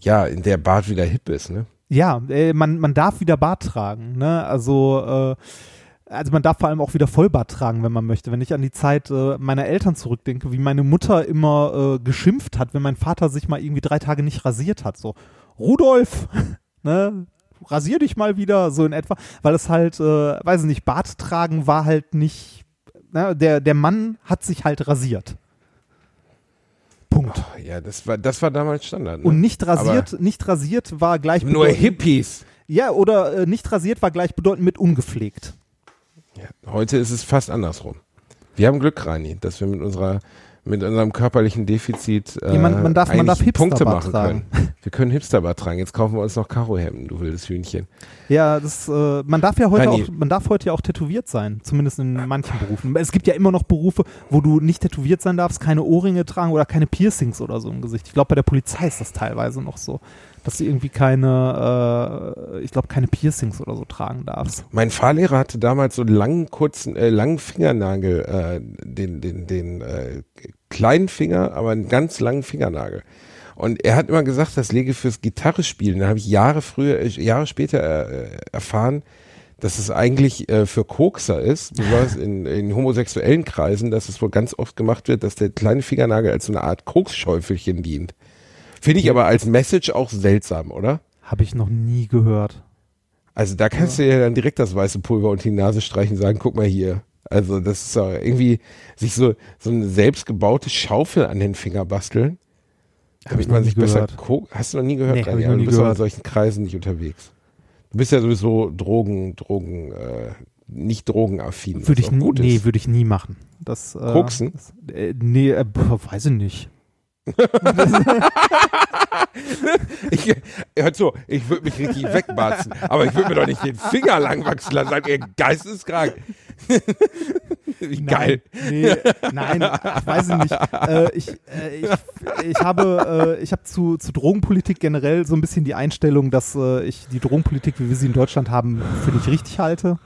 ja, in der Bart wieder hip ist, ne? Ja, äh, man, man darf wieder Bart tragen, ne? Also, äh, also man darf vor allem auch wieder Vollbart tragen, wenn man möchte. Wenn ich an die Zeit äh, meiner Eltern zurückdenke, wie meine Mutter immer äh, geschimpft hat, wenn mein Vater sich mal irgendwie drei Tage nicht rasiert hat. So, Rudolf, ne? Rasier dich mal wieder, so in etwa. Weil es halt, äh, weiß ich nicht, Bart tragen war halt nicht, ne? der, der Mann hat sich halt rasiert. Punkt. Oh, ja, das war, das war damals Standard. Ne? Und nicht rasiert, nicht rasiert war gleich Nur Hippies. Ja, oder äh, nicht rasiert war gleichbedeutend mit ungepflegt. Ja, heute ist es fast andersrum. Wir haben Glück, Rani, dass wir mit unserer mit unserem körperlichen Defizit äh, Ja, man- man darf- man darf Punkte machen tragen. können. Wir können Hipsterbart tragen. Jetzt kaufen wir uns noch Karohemden, du wildes Hühnchen. Ja, das, äh, man darf ja heute Rani. auch, man darf heute ja auch tätowiert sein, zumindest in manchen Berufen. Es gibt ja immer noch Berufe, wo du nicht tätowiert sein darfst, keine Ohrringe tragen oder keine Piercings oder so im Gesicht. Ich glaube, bei der Polizei ist das teilweise noch so, dass du irgendwie keine, äh, ich glaube, keine Piercings oder so tragen darfst. Mein Fahrlehrer hatte damals so einen langen, kurzen, äh, langen Fingernagel, äh, den, den, den äh, kleinen Finger, aber einen ganz langen Fingernagel. Und er hat immer gesagt, das lege fürs Gitarrespielen. Da habe ich Jahre früher, äh, Jahre später äh, erfahren, dass es eigentlich äh, für Kokser ist, besonders in, in homosexuellen Kreisen, dass es wohl ganz oft gemacht wird, dass der kleine Fingernagel als so eine Art Koksschäufelchen dient. Finde ich aber als Message auch seltsam, oder? Habe ich noch nie gehört. Also da kannst du ja dann direkt das weiße Pulver unter die Nase streichen und sagen, guck mal hier. Also das ist doch irgendwie sich so, so eine selbstgebaute Schaufel an den Finger basteln. Hab ich nie sich besser gehört. ko- Hast du noch nie gehört? Nee, Rani? ich Aber nie du bist doch in gehört. solchen Kreisen nicht unterwegs. Du bist ja sowieso Drogen, Drogen, äh, nicht drogenaffin. Würde ich nie, nee, würde ich nie machen. Das, äh, Koksen? Das, äh, nee, äh, weiß ich nicht. Ich, hört so, ich würde mich richtig wegbatzen, aber ich würde mir doch nicht den Finger lang wachsen lassen, sagt ihr geisteskrank. Wie geil. Nein, nee, nein, ich weiß es nicht. Äh, ich, äh, ich, ich habe, äh, ich habe zu, zu Drogenpolitik generell so ein bisschen die Einstellung, dass äh, ich die Drogenpolitik, wie wir sie in Deutschland haben, für nicht richtig halte.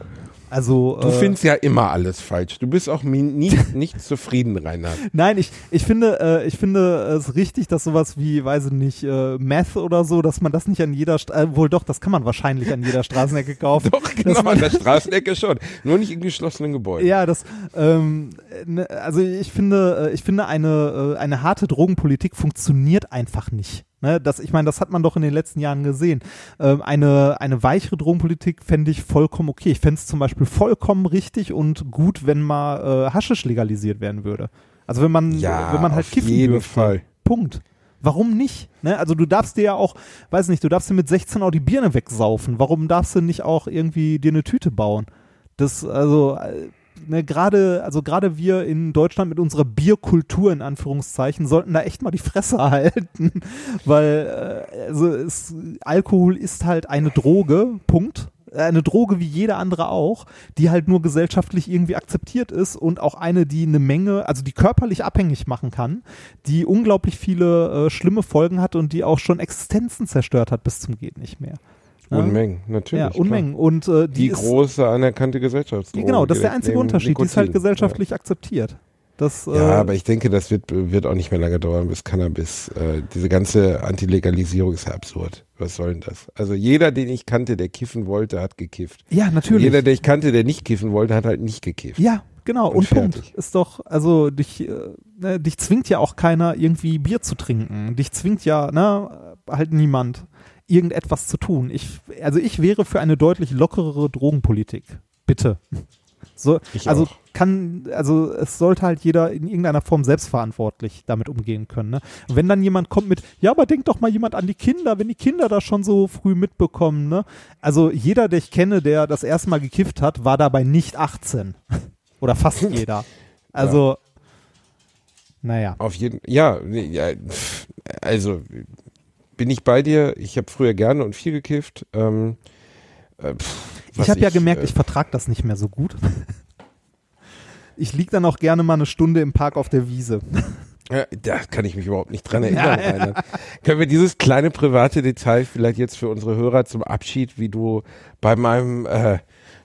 Also Du äh, findest ja immer alles falsch. Du bist auch nie, nicht zufrieden, Reinhard. Nein, ich, ich finde, äh, ich finde es richtig, dass sowas wie, weiß ich nicht, äh, Meth oder so, dass man das nicht an jeder, St äh, wohl doch, das kann man wahrscheinlich an jeder Straßenecke kaufen. Doch, genau, an der Straßenecke schon. Nur nicht in geschlossenen Gebäuden. Ja, das, ähm, ne, also ich finde, äh, ich finde eine, äh, eine harte Drogenpolitik funktioniert einfach nicht. Ne, das, ich meine, das hat man doch in den letzten Jahren gesehen. Ähm, eine, eine weichere Drogenpolitik fände ich vollkommen okay. Ich fände es zum Beispiel vollkommen richtig und gut, wenn mal äh, Haschisch legalisiert werden würde. Also wenn man, Ja, wenn man halt auf kiffen jeden dürfte. Fall. Punkt. Warum nicht? Ne? Also du darfst dir ja auch, weiß nicht, du darfst dir mit 16 auch die Birne wegsaufen. Warum darfst du nicht auch irgendwie dir eine Tüte bauen? Das, also, äh, ne, gerade, also gerade wir in Deutschland mit unserer Bierkultur in Anführungszeichen sollten da echt mal die Fresse halten, weil äh, also es, Alkohol ist halt eine Droge, Punkt. Eine Droge wie jede andere auch, die halt nur gesellschaftlich irgendwie akzeptiert ist und auch eine, die eine Menge, also die körperlich abhängig machen kann, die unglaublich viele äh, schlimme Folgen hat und die auch schon Existenzen zerstört hat bis zum geht nicht mehr. Unmengen, natürlich. Ja, Unmengen. Und äh, die, Die, ist, große anerkannte Gesellschaftsdroge. Genau, das ist der einzige Unterschied. Die ist halt Nikotin. gesellschaftlich akzeptiert. Das, Ja, äh, ja aber ich denke, das wird, wird auch nicht mehr lange dauern, bis Cannabis, äh, diese ganze Antilegalisierung ist ja absurd. Was soll denn das? Also jeder, den ich kannte, der kiffen wollte, hat gekifft. ja, natürlich. Jeder, der ich kannte, der nicht kiffen wollte, hat halt nicht gekifft. ja, genau. Und Und, Punkt. Ist doch, also dich, äh, ne, dich zwingt ja auch keiner, irgendwie Bier zu trinken. Dich zwingt ja, ne, halt niemand, irgendetwas zu tun. Ich, also ich wäre für eine deutlich lockerere Drogenpolitik. Bitte. So, Ich also kann, also es sollte halt jeder in irgendeiner Form selbstverantwortlich damit umgehen können. Ne? Wenn dann jemand kommt mit, ja, aber denk doch mal jemand an die Kinder, wenn die Kinder das schon so früh mitbekommen, ne? Also jeder, der ich kenne, der das erste Mal gekifft hat, war dabei nicht 18. Oder fast jeder. Also, naja. Auf jeden ja, ja, also bin ich bei dir. Ich habe früher gerne und viel gekifft. Ähm, äh, pff, Ich habe ja gemerkt, äh, ich vertrag das nicht mehr so gut. Ich lieg dann auch gerne mal eine Stunde im Park auf der Wiese. Ja, da kann ich mich überhaupt nicht dran erinnern. Reinhard. Können wir dieses kleine private Detail vielleicht jetzt für unsere Hörer zum Abschied, wie du bei meinem äh,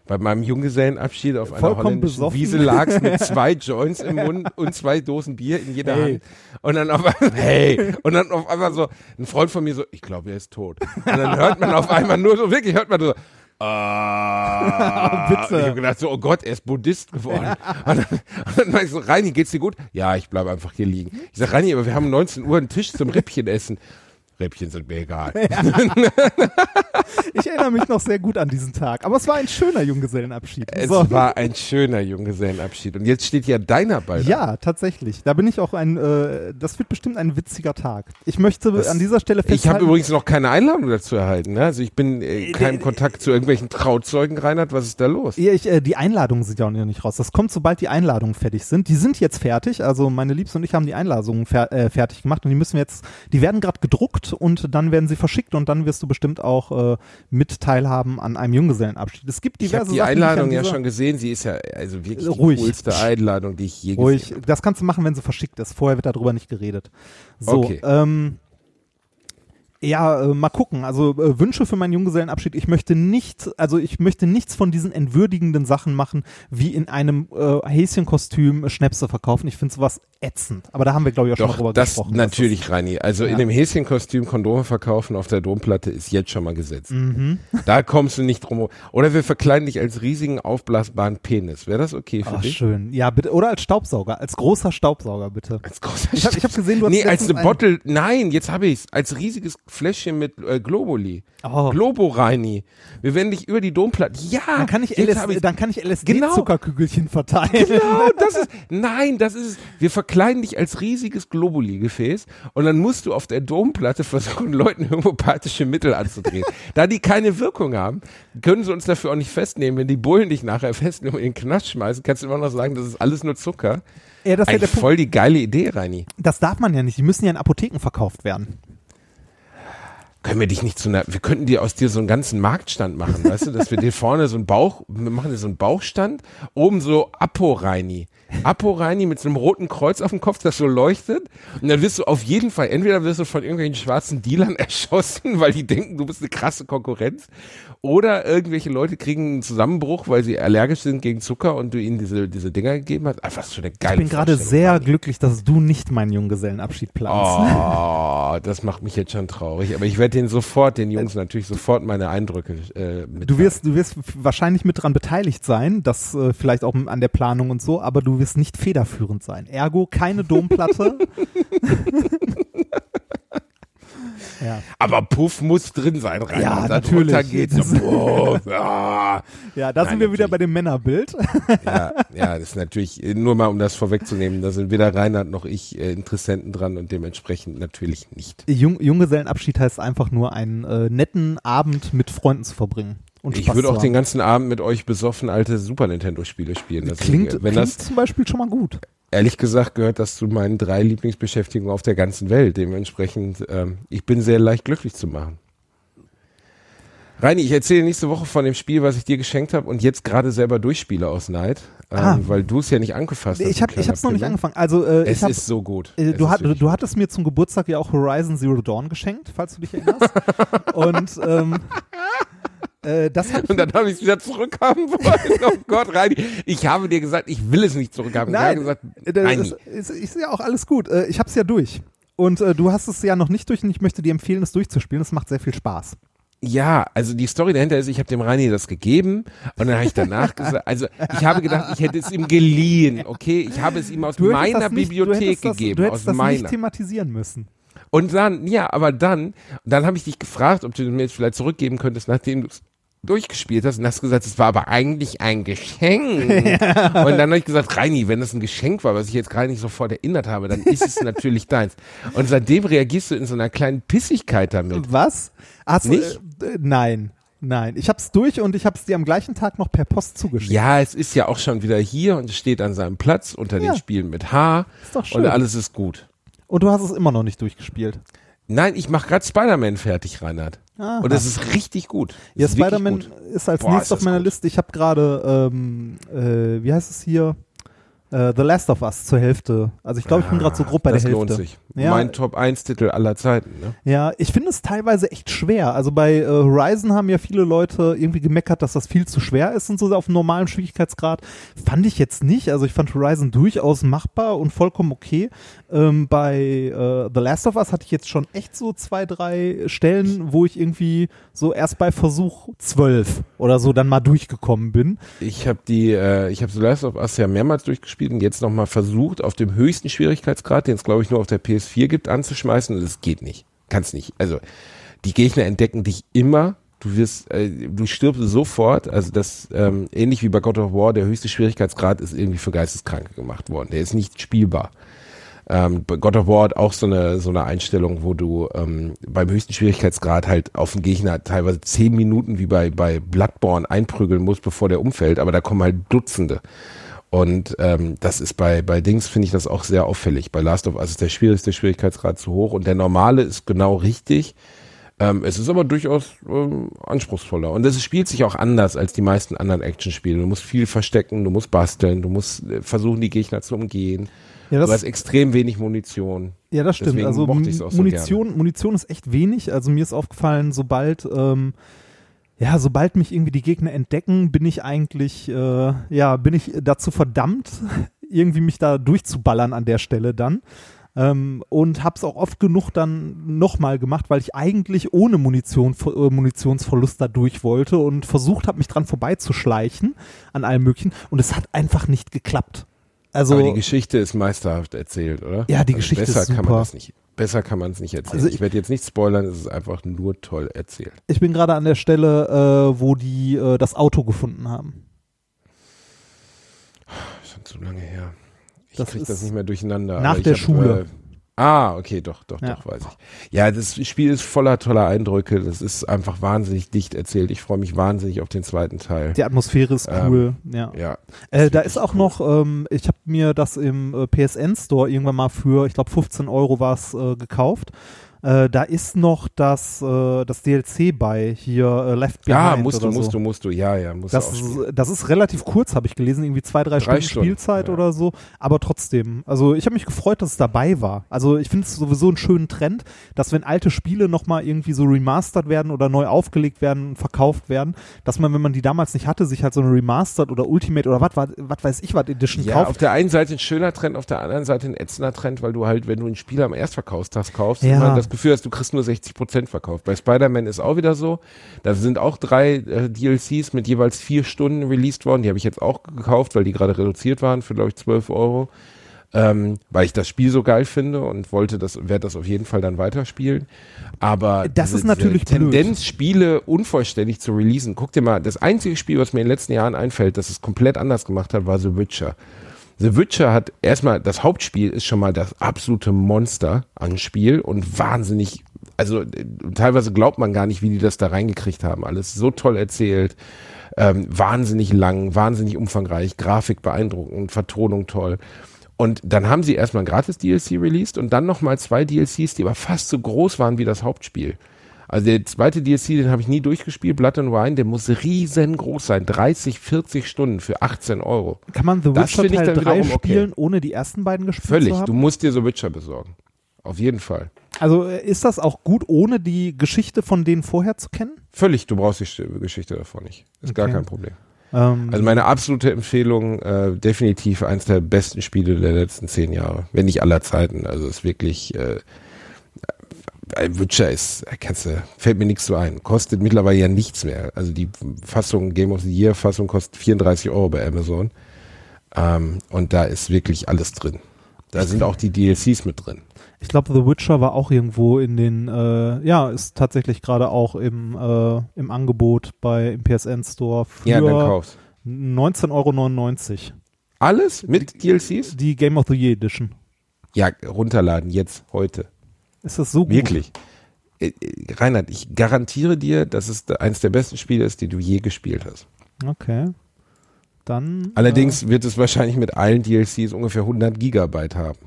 bei meinem Junggesellenabschied auf einer Vollkommen holländischen besoffen. Wiese lagst mit zwei Joints im Mund und zwei Dosen Bier in jeder Hey. Hand und dann auf einmal, hey und dann auf einmal so ein Freund von mir so ich glaube er ist tot und dann hört man auf einmal nur so wirklich hört man so Ah, Bitte. Ich habe gedacht so, oh Gott, er ist Buddhist geworden. Und dann, und dann war ich so, Reini, geht's dir gut? Ja, ich bleibe einfach hier liegen. Ich sag, Reini, aber wir haben 19 Uhr einen Tisch zum Rippchen essen. Rippchen sind mir egal. ich erinnere mich noch sehr gut an diesen Tag. Aber es war ein schöner Junggesellenabschied. Es So. war ein schöner Junggesellenabschied. Und jetzt steht ja deiner bald. Ja, tatsächlich. Da bin ich auch ein, äh, das wird bestimmt ein witziger Tag. Ich möchte Das- an dieser Stelle Ich habe festhalten, übrigens noch keine Einladung dazu erhalten. Ne? Also ich bin äh, Äh, keinem äh, Kontakt zu irgendwelchen Trauzeugen, Reinhard. Was ist da los? Ja, ich, äh, die Einladungen sind ja auch noch nicht raus. Das kommt, sobald die Einladungen fertig sind. Die sind jetzt fertig. Also meine Liebste und ich haben die Einladungen fer äh, fertig gemacht und die müssen wir jetzt, die werden gerade gedruckt und dann werden sie verschickt und dann wirst du bestimmt auch äh, mit teilhaben an einem Junggesellenabschied. Es gibt Ich diverse die Sachen, Einladung die ich ja schon gesehen. Sie ist ja also wirklich die Ruhig. coolste Einladung, die ich je Ruhig. gesehen habe. Das kannst du machen, wenn sie verschickt ist. Vorher wird darüber nicht geredet. So, Okay. ähm, ja, äh, mal gucken. Also äh, Wünsche für meinen Junggesellenabschied. Ich möchte nicht, also ich möchte nichts von diesen entwürdigenden Sachen machen, wie in einem äh, Häschenkostüm Schnäpse verkaufen. Ich finde sowas ätzend. Aber da haben wir, glaube ich, auch schon mal Doch, drüber das gesprochen. natürlich, Reini. Also Ja. in dem Häschenkostüm Kondome verkaufen auf der Domplatte ist jetzt schon mal gesetzt. Mhm. Da kommst du nicht drum. rum. Oder wir verkleiden dich als riesigen aufblasbaren Penis. Wäre das okay für Ach, dich? schön. Ja, bitte. Oder als Staubsauger. Als großer Staubsauger, bitte. Als großer Ich habe ich hab gesehen, du hast Nee, als eine ein- Bottle, nein, jetzt habe ich's. Als riesiges Fläschchen mit äh, Globuli. Oh. Globo Reini. Wir werden dich über die Domplatte. Ja, Dann kann ich, LS, dann kann ich Genau. LSD-Zuckerkügelchen verteilen. Genau, das ist, nein, das ist, es. wir verkleiden dich als riesiges Globuli-Gefäß und dann musst du auf der Domplatte versuchen, Leuten homöopathische Mittel anzudrehen. da die keine Wirkung haben, können sie uns dafür auch nicht festnehmen. Wenn die Bullen dich nachher festnehmen und in den Knast schmeißen, kannst du immer noch sagen, das ist alles nur Zucker. Ja, das ist ja voll die geile Idee, Reini. Das darf man ja nicht. Die müssen ja in Apotheken verkauft werden. Können wir dich nicht zu einer, wir könnten dir aus dir so einen ganzen Marktstand machen, weißt du, dass wir dir vorne so einen Bauch, wir machen dir so einen Bauchstand, oben so Apo-Reini. Apo-Reini mit so einem roten Kreuz auf dem Kopf, das so leuchtet. Und dann wirst du auf jeden Fall, entweder wirst du von irgendwelchen schwarzen Dealern erschossen, weil die denken, du bist eine krasse Konkurrenz. Oder irgendwelche Leute kriegen einen Zusammenbruch, weil sie allergisch sind gegen Zucker und du ihnen diese, diese Dinger gegeben hast. Einfach so eine geile Ich bin gerade sehr Reini. glücklich, dass du nicht meinen Junggesellenabschied planst. Oh, das macht mich jetzt schon traurig. Aber ich werde den sofort, den Jungs natürlich sofort meine Eindrücke äh, mit. Du wirst, du wirst wahrscheinlich mit dran beteiligt sein, das äh, vielleicht auch an der Planung und so, aber du wirst nicht federführend sein. Ergo keine Domplatte. ja. Aber Puff muss drin sein, rein. Ja, Und natürlich. darunter geht's. Das- Puff, ja. ja, da Nein, sind wir wieder bei dem Männerbild. ja, ja, das ist natürlich, äh, nur mal um das vorwegzunehmen, da sind weder Reinhard noch ich äh, Interessenten dran und dementsprechend natürlich nicht. Jung, Junggesellenabschied heißt einfach nur einen äh, netten Abend mit Freunden zu verbringen. Und Ich würde auch den ganzen Abend mit euch besoffen alte Super Nintendo-Spiele spielen. Das Klingt, ist, wenn klingt das, zum Beispiel schon mal gut. Ehrlich gesagt, gehört das zu meinen drei Lieblingsbeschäftigungen auf der ganzen Welt. Dementsprechend, ähm, ich bin sehr leicht glücklich zu machen. Reini, ich erzähle nächste Woche von dem Spiel, was ich dir geschenkt habe und jetzt gerade selber durchspiele aus Neid, ähm, Ah. weil du es ja nicht angefasst hast. Ich habe hab's noch nicht angefangen. Also äh, Es ich hab, ist so gut. Äh, Es du, hat, du hattest mir zum Geburtstag ja auch Horizon Zero Dawn geschenkt, falls du dich erinnerst. und ähm, äh, das hat Und dann habe ich es wieder zurückhaben wollen. Oh Gott, Reini, ich habe dir gesagt, ich will es nicht zurückhaben. ich habe Nein, gesagt, äh, das Reini, ist, ist, ist ja auch alles gut. Äh, ich habe es ja durch. Und äh, du hast es ja noch nicht durch und ich möchte dir empfehlen, es durchzuspielen. Es macht sehr viel Spaß. Ja, also die Story dahinter ist, ich habe dem Reini das gegeben und dann habe ich danach gesagt, also ich habe gedacht, ich hätte es ihm geliehen, okay? Ich habe es ihm aus Du meiner das nicht, du Bibliothek das, gegeben, Du aus hättest das meiner. nicht thematisieren müssen. Und dann, ja, aber dann, dann habe ich dich gefragt, ob du mir jetzt vielleicht zurückgeben könntest, nachdem du es durchgespielt hast und hast gesagt, es war aber eigentlich ein Geschenk. Und dann habe ich gesagt, Reini, wenn das ein Geschenk war, was ich jetzt gerade nicht sofort erinnert habe, dann ist es natürlich deins. Und seitdem reagierst du in so einer kleinen Pissigkeit damit. Was? Hast, Nicht? Äh, äh, nein. Nein, ich hab's durch und ich hab's dir am gleichen Tag noch per Post zugeschickt. Ja, es ist ja auch schon wieder hier und es steht an seinem Platz unter Ja. den Spielen mit H Ist doch schön. und alles ist gut. Und du hast es immer noch nicht durchgespielt. Nein, ich mache gerade Spider-Man fertig, Reinhard. Aha. Und das ist richtig gut. Das Ja, Spider-Man ist als Boah, nächstes auf meiner gut. Liste. Ich habe gerade, ähm, äh, wie heißt es hier? Äh, The Last of Us zur Hälfte. Also ich glaube, ich bin gerade so grob bei das der Hälfte. lohnt sich. Ja. Mein Top 1 Titel aller Zeiten. Ne? Ja, ich finde es teilweise echt schwer. Also bei äh, Horizon haben ja viele Leute irgendwie gemeckert, dass das viel zu schwer ist und so auf einem normalen Schwierigkeitsgrad. Fand ich jetzt nicht. Also ich fand Horizon durchaus machbar und vollkommen okay. Ähm, bei äh, The Last of Us hatte ich jetzt schon echt so zwei, drei Stellen, wo ich irgendwie so erst bei Versuch 12 oder so dann mal durchgekommen bin. Ich habe die, äh, ich habe The Last of Us ja mehrmals durchgespielt und jetzt nochmal versucht, auf dem höchsten Schwierigkeitsgrad, den es glaube ich nur auf der PS4 gibt, anzuschmeißen und es geht nicht. Kann's nicht. Also die Gegner entdecken dich immer Du wirst, äh, du stirbst sofort. Also das ähm, ähnlich wie bei God of War, der höchste Schwierigkeitsgrad ist irgendwie für Geisteskranke gemacht worden. Der ist nicht spielbar. Ähm, God of War hat auch so eine so eine Einstellung, wo du ähm, beim höchsten Schwierigkeitsgrad halt auf den Gegner teilweise zehn Minuten wie bei bei Bloodborne einprügeln musst, bevor der umfällt. Aber da kommen halt Dutzende. Und ähm, das ist bei, bei Dings, finde ich das auch sehr auffällig. Bei Last of Us ist der schwierigste Schwierigkeitsgrad zu hoch und der normale ist genau richtig. Ähm, es ist aber durchaus ähm, anspruchsvoller. Und es spielt sich auch anders als die meisten anderen Actionspiele. Du musst viel verstecken, du musst basteln, du musst äh, versuchen, die Gegner zu umgehen. Ja, du das, hast extrem wenig Munition. ja, das stimmt. deswegen Also auch so Munition, Munition ist echt wenig. Also mir ist aufgefallen, sobald ähm, ja, sobald mich irgendwie die Gegner entdecken, bin ich eigentlich, äh, ja, bin ich dazu verdammt, irgendwie mich da durchzuballern an der Stelle dann. Ähm, und hab's auch oft genug dann nochmal gemacht, weil ich eigentlich ohne Munition, äh, Munitionsverlust da durch wollte und versucht habe, mich dran vorbeizuschleichen an allem möglichen. Und es hat einfach nicht geklappt. Also, aber die Geschichte ist meisterhaft erzählt, oder? Ja, die also Geschichte besser ist Kann super. man das nicht, besser kann man es nicht erzählen. Also ich- ich werde jetzt nicht spoilern, es ist einfach nur toll erzählt. ich bin gerade an der Stelle, äh, wo die äh, das Auto gefunden haben. Schon zu lange her. Ich Das krieg das nicht mehr durcheinander. nach der hab, Schule. Äh, ah, okay, doch, doch, Ja. doch, weiß ich. Ja, das Spiel ist voller toller Eindrücke. Das ist einfach wahnsinnig dicht erzählt. Ich freue mich wahnsinnig auf den zweiten Teil. Die Atmosphäre ist Ähm, cool, ja. Ja. Äh, da ist auch cool. noch, ähm, ich habe mir das im äh, PSN Store irgendwann mal für, ich glaube 15 Euro war es äh, gekauft. Äh, da ist noch das, äh, das DLC bei hier äh, Left Behind Ja, musst du, oder musst so. du, musst du. Ja, ja, musst Das du das ist relativ kurz, habe ich gelesen, irgendwie zwei, drei, Stunden, Stunden, Spielzeit ja. oder so. Aber trotzdem, also ich habe mich gefreut, dass es dabei war. Also ich finde es sowieso einen schönen Trend, dass wenn alte Spiele nochmal irgendwie so remastered werden oder neu aufgelegt werden, verkauft werden, dass man, wenn man die damals nicht hatte, sich halt so eine Remastered oder Ultimate oder was was weiß ich was Edition Ja, kauft. auf der einen Seite ein schöner Trend, auf der anderen Seite ein ätzender Trend, weil du halt, wenn du ein Spiel am Erstverkaufstag kaufst, Ja. immer das Gefühl hast, du kriegst nur 60 Prozent verkauft. Bei Spider-Man ist auch wieder so. Da sind auch drei äh, DLCs mit jeweils vier Stunden released worden. Die habe ich jetzt auch gekauft, weil die gerade reduziert waren für, glaube ich, 12 Euro. Ähm, weil ich das Spiel so geil finde und wollte das, werde das auf jeden Fall dann weiterspielen. Aber Das diese, ist natürlich diese blöd. Tendenz, Spiele unvollständig zu releasen. Guck dir mal, das einzige Spiel, was mir in den letzten Jahren einfällt, das es komplett anders gemacht hat, war The Witcher. The Witcher hat erstmal, das Hauptspiel ist schon mal das absolute Monster an Spiel und wahnsinnig, also äh, teilweise glaubt man gar nicht, wie die das da reingekriegt haben. Alles so toll erzählt, ähm, wahnsinnig lang, wahnsinnig umfangreich, Grafik beeindruckend, Vertonung toll. Und dann haben sie erstmal ein gratis DLC released und dann nochmal zwei DLCs, die aber fast so groß waren wie das Hauptspiel. Also der zweite DLC, den habe ich nie durchgespielt, Blood and Wine, der muss riesengroß sein. 30, 40 Stunden für 18 Euro. Kann man The Das Witcher Teil dann 3 wiederum okay. spielen, ohne die ersten beiden gespielt Völlig. zu Du haben? musst dir so Witcher besorgen. Auf jeden Fall. Also äh, ist das auch gut, ohne die Geschichte von denen vorher zu kennen? Völlig. Du brauchst die Geschichte davon nicht. Ist gar Okay. kein Problem. Ähm, Also meine absolute Empfehlung, äh, definitiv eins der besten Spiele der letzten zehn Jahre. Wenn nicht aller Zeiten. Also ist wirklich, äh, Witcher ist, äh, kannst du, fällt mir nichts so ein. Kostet mittlerweile ja nichts mehr. Also die Fassung, Game of the Year Fassung kostet 34 Euro bei Amazon. Ähm, und da ist wirklich alles drin. Da sind auch die DLCs mit drin. ich glaube, The Witcher war auch irgendwo in den, äh, ja, ist tatsächlich gerade auch im, äh, im Angebot bei im PSN Store für Ja, dann kauf's. 19,99 Euro. Alles mit DLCs? Die Game of the Year Edition. Ja, runterladen, jetzt, heute. Ist das so gut? Wirklich. Äh, äh, Reinhard, ich garantiere dir, dass es eins der besten Spiele ist, die du je gespielt hast. Okay. Dann. Allerdings wird es wahrscheinlich mit allen DLCs ungefähr 100 Gigabyte haben.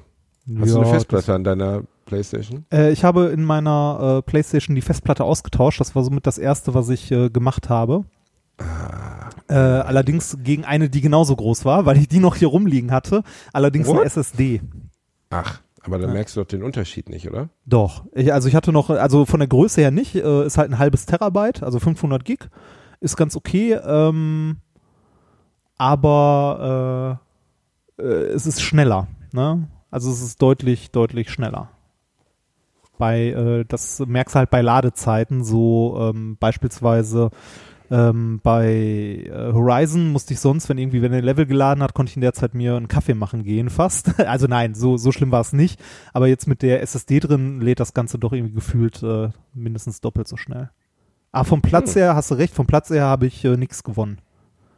äh, Hast du eine ja, Festplatte an deiner Playstation? Äh, ich habe in meiner äh, Playstation die Festplatte ausgetauscht. Das war somit das erste, was ich äh, gemacht habe. Ah. Äh, allerdings gegen eine, die genauso groß war, weil ich die noch hier rumliegen hatte. Allerdings eine What? SSD. Ach, aber dann Ja. merkst du doch den Unterschied nicht, oder? Doch. Ich, also ich hatte noch, also von der Größe her nicht, äh, ist halt ein halbes Terabyte, also 500 Gig. Ist ganz okay. Ähm, aber äh, äh, es ist schneller. Ne? Also es ist deutlich, deutlich schneller. Bei, äh, das merkst du halt bei Ladezeiten, so ähm, beispielsweise ähm, bei äh, Horizon musste ich sonst, wenn irgendwie, wenn er ein Level geladen hat, konnte ich in der Zeit mir einen Kaffee machen gehen, fast. Also nein, so, so schlimm war es nicht. Aber jetzt mit der SSD drin lädt das Ganze doch irgendwie gefühlt äh, mindestens doppelt so schnell. Aber vom Platz her, hast du recht, vom Platz her habe ich äh, nichts gewonnen.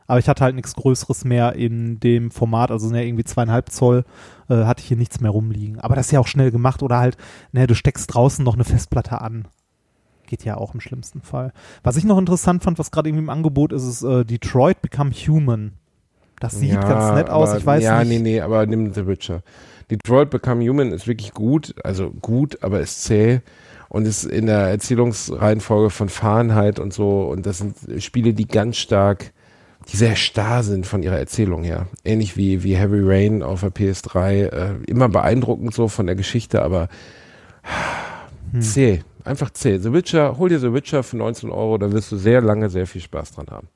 Aber ich hatte halt nichts Größeres mehr in dem Format, also ne, irgendwie zweieinhalb Zoll, äh, hatte ich hier nichts mehr rumliegen. Aber das ist ja auch schnell gemacht oder halt, ne, du steckst draußen noch eine Festplatte an. Geht ja auch im schlimmsten Fall. Was ich noch interessant fand, was gerade irgendwie im Angebot ist, ist äh, Detroit Become Human. Das sieht Ja, ganz nett aus, aber- ich weiß ja, nicht. nee, nee, aber nimm The Witcher. Detroit Become Human ist wirklich gut, also gut, aber ist zäh und ist in der Erzählungsreihenfolge von Fahrenheit und so und das sind Spiele, die ganz stark, die sehr starr sind von ihrer Erzählung her. Ähnlich wie, wie Heavy Rain auf der PS3, äh, immer beeindruckend so von der Geschichte, aber Hm. zäh, einfach zäh. The Witcher, hol dir The Witcher für 19 Euro, da wirst du sehr lange sehr viel Spaß dran haben.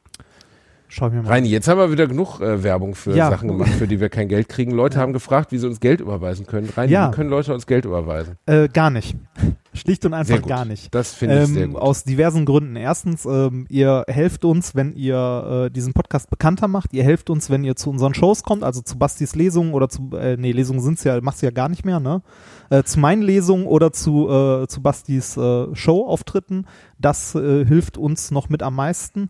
Schau mir mal. Reini, jetzt haben wir wieder genug äh, Werbung für Ja. Sachen gemacht, für die wir kein Geld kriegen. Leute haben gefragt, wie sie uns Geld überweisen können. Reini, Ja. wie können Leute uns Geld überweisen? Äh, gar nicht. Schlicht und Sehr einfach gar nicht. Das finde ich sehr Ähm, gut. aus diversen Gründen. Erstens, ähm, ihr helft uns, wenn ihr äh, diesen Podcast bekannter macht. Ihr helft uns, wenn ihr zu unseren Shows kommt, also zu Bastis Lesungen oder zu, äh, nee, Lesungen sind's ja, machst du ja gar nicht mehr, ne? Äh, zu meinen Lesungen oder zu, äh, zu Bastis äh, Show-Auftritten. Das äh, hilft uns noch mit am meisten.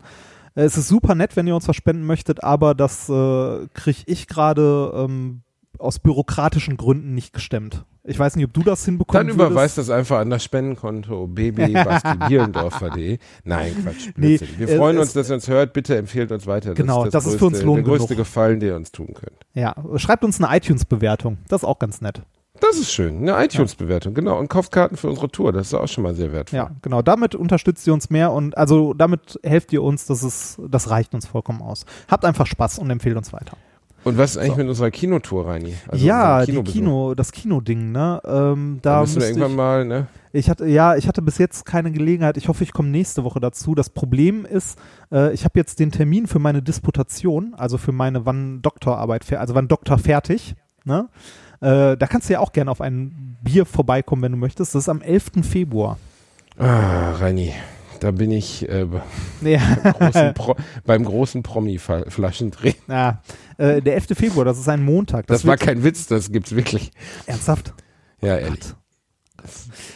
Äh, es ist super nett, wenn ihr uns was spenden möchtet, aber das äh, kriege ich gerade ähm, aus bürokratischen Gründen nicht gestemmt. Ich weiß nicht, ob du das hinbekommen Dann überweist das einfach an das Spendenkonto bbastibierendorfer.de. Nein, Quatsch. Nee. Wir äh, freuen es- uns, dass ihr uns hört. Bitte empfehlt uns weiter. Genau, das, das ist, ist für uns größte- Lohn der größte genug. Gefallen, den ihr uns tun könnt. Ja, schreibt uns eine iTunes-Bewertung. Das ist auch ganz nett. Das ist schön. Eine iTunes-Bewertung, genau. Und kauft Karten für unsere Tour. Das ist auch schon mal sehr wertvoll. Ja, genau. Damit unterstützt ihr uns mehr und also damit helft ihr uns. Das ist, das reicht uns vollkommen aus. Habt einfach Spaß und empfehlt uns weiter. Und was ist eigentlich So. mit unserer Kinotour, Reini? Also ja, Kinobesuch? Kino, das Kinoding, ne? Ähm, Da da müssen wir irgendwann ich, mal, ne? ich hatte, ja, ich hatte bis jetzt keine Gelegenheit. Ich hoffe, ich komme nächste Woche dazu. Das Problem ist, äh, ich habe jetzt den Termin für meine Disputation, also für meine wann Doktorarbeit, also wann Doktor fertig, ne? Äh, da kannst du ja auch gerne auf ein Bier vorbeikommen, wenn du möchtest. Das ist am 11. Februar. Ah, Reini, da bin ich äh, Ja. großen Pro beim großen Promi-Flaschendreh. Ja, äh, der 11. Februar, das ist ein Montag. Das, war wird- kein Witz, das gibt's wirklich. Ernsthaft? Ja, ehrlich.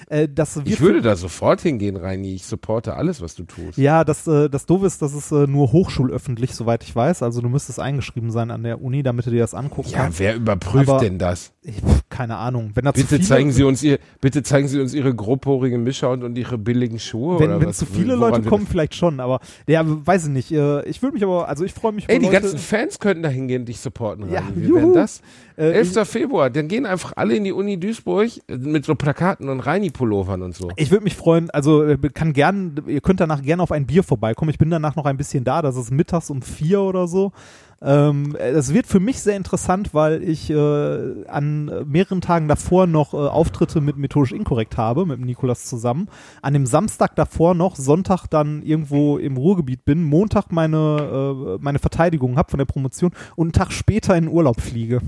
Äh, das Ich würde da sofort hingehen, Reini. Ich supporte alles, was du tust. ja, das, äh, das Doofe ist, das ist äh, nur hochschulöffentlich, soweit ich weiß. Also du müsstest eingeschrieben sein an der Uni, damit du dir das angucken Ja, kannst. wer überprüft Aber- denn das? Ich, keine Ahnung. Wenn da zu Bitte viele, zeigen Sie uns ihr, bitte zeigen Sie uns Ihre grobporigen Mischer und, und Ihre billigen Schuhe wenn, wenn zu viele Woran Leute kommen, vielleicht schon, aber ja, weiß ich nicht. Äh, ich würde mich aber, also ich freue mich Ey, die Leute, ganzen Fans könnten da hingehen, dich supporten. Ja, Reini. Wie wäre das? äh, 11. Februar, dann gehen einfach alle in die Uni Duisburg äh, mit so Plakaten und Reini-Pullovern und so. Ich würde mich freuen, also äh, kann gern, ihr könnt danach gerne auf ein Bier vorbeikommen. Ich bin danach noch ein bisschen da, das ist mittags um vier oder so. Ähm, äh, das wird für mich sehr interessant, weil ich äh, an mehreren Tagen davor noch äh, Auftritte mit Methodisch Inkorrekt habe, mit Nikolas zusammen. An dem Samstag davor noch, Sonntag dann irgendwo im Ruhrgebiet bin, Montag meine, äh, meine Verteidigung habe von der Promotion und einen Tag später in Urlaub fliege.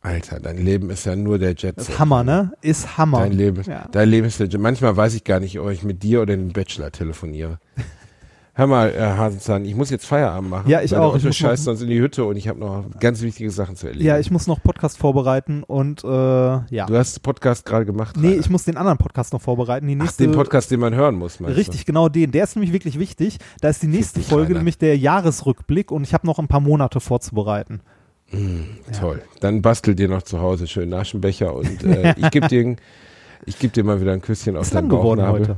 Alter, dein Leben ist ja nur der Jet. Ist Hammer, ne? Ist Hammer. Dein Leben, Ja. dein Leben ist der Jet. Manchmal weiß ich gar nicht, ob ich mit dir oder dem Bachelor telefoniere. Hör mal, äh, Hasenzahn, ich muss jetzt Feierabend machen. Ja, ich auch. Ich noch- sonst in die Hütte und ich habe noch ganz wichtige Sachen zu erledigen. Ja, ich muss noch Podcast vorbereiten und äh, ja. Du hast Podcast gerade gemacht. Nee, Rainer. ich muss den anderen Podcast noch vorbereiten. Die Ach, nächste, den Podcast, den man hören muss, meinst Richtig, genau den. Der ist nämlich wirklich wichtig. Da ist die nächste dich, Folge, Rainer. nämlich der Jahresrückblick und ich habe noch ein paar Monate vorzubereiten. du? Mm, Toll. Dann bastel dir noch zu Hause schön Aschenbecher und äh, ich gebe dir, ich geb dir mal wieder ein Küsschen auf Ist deinen lang geworden Bauchnabel. heute.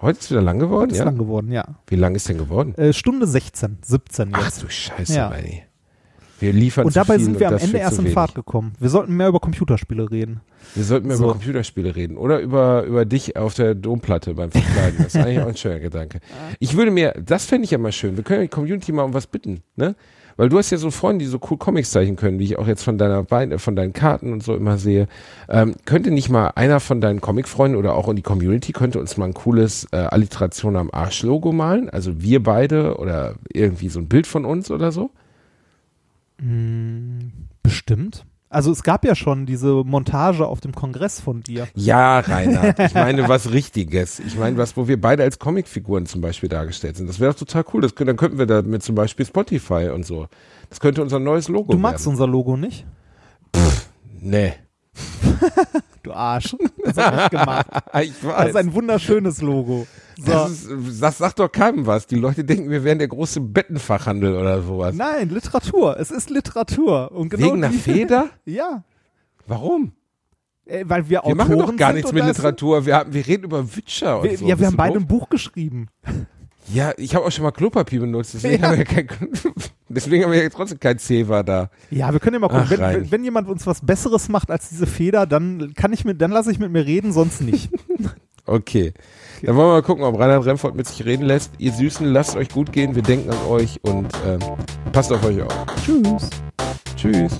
Heute ist wieder lang geworden, Heute ist ja? lang geworden, ja. Wie lang ist denn geworden? Äh, Stunde 16, 17 Ach jetzt. du Scheiße, Ja. Reini. Wir liefern und dabei viel sind wir am Ende erst in wenig. Fahrt gekommen. Wir sollten mehr über Computerspiele reden. Wir sollten mehr So. über Computerspiele reden oder über, über dich auf der Domplatte beim Verkleiden. Das ist eigentlich auch ein schöner Gedanke. Ich würde mir, das fände ich ja mal schön. Wir können ja die Community mal um was bitten, ne? Weil du hast ja so Freunde, die so cool Comics zeichnen können, wie ich auch jetzt von deiner Beine, von deinen Karten und so immer sehe. Ähm, könnte nicht mal einer von deinen Comic-Freunden oder auch in die Community könnte uns mal ein cooles äh, Alliteration am Arsch-Logo malen? Also wir beide oder irgendwie so ein Bild von uns oder so? Hm, bestimmt. Also es gab ja schon diese Montage auf dem Kongress von dir. Ja, Reinhard, ich meine was Richtiges. Ich meine was, wo wir beide als Comicfiguren zum Beispiel dargestellt sind. Das wäre doch total cool. Das, dann könnten wir da mit zum Beispiel Spotify und so. Das könnte unser neues Logo Du magst werden. unser Logo nicht? Nee. Du Arsch. Das hab ich gemacht. ich Das weiß. ist ein wunderschönes Logo. So. das, ist, das sagt doch keinem was. Die Leute denken, wir wären der große Bettenfachhandel oder sowas. Nein, Literatur. Es ist Literatur. Und genau Wegen einer Feder? Ja. Warum? Äh, weil wir Wir Autoren machen doch gar nichts und mit Literatur. Wir, haben, wir reden über Witcher und Wir, so. ja, wir haben beide ein Buch geschrieben. Ja, ich habe auch schon mal Klopapier benutzt, deswegen Ja. haben wir kein, deswegen haben wir ja trotzdem kein Zewa da. Ja, wir können ja mal gucken. Ach, wenn, wenn jemand uns was Besseres macht als diese Feder, dann kann ich mit, dann lasse ich mit mir reden, sonst nicht. Okay. Dann wollen wir mal gucken, ob Reinhard Remford mit sich reden lässt. Ihr Süßen, lasst euch gut gehen. Wir denken an euch und ähm, passt auf euch auf. Tschüss. Tschüss.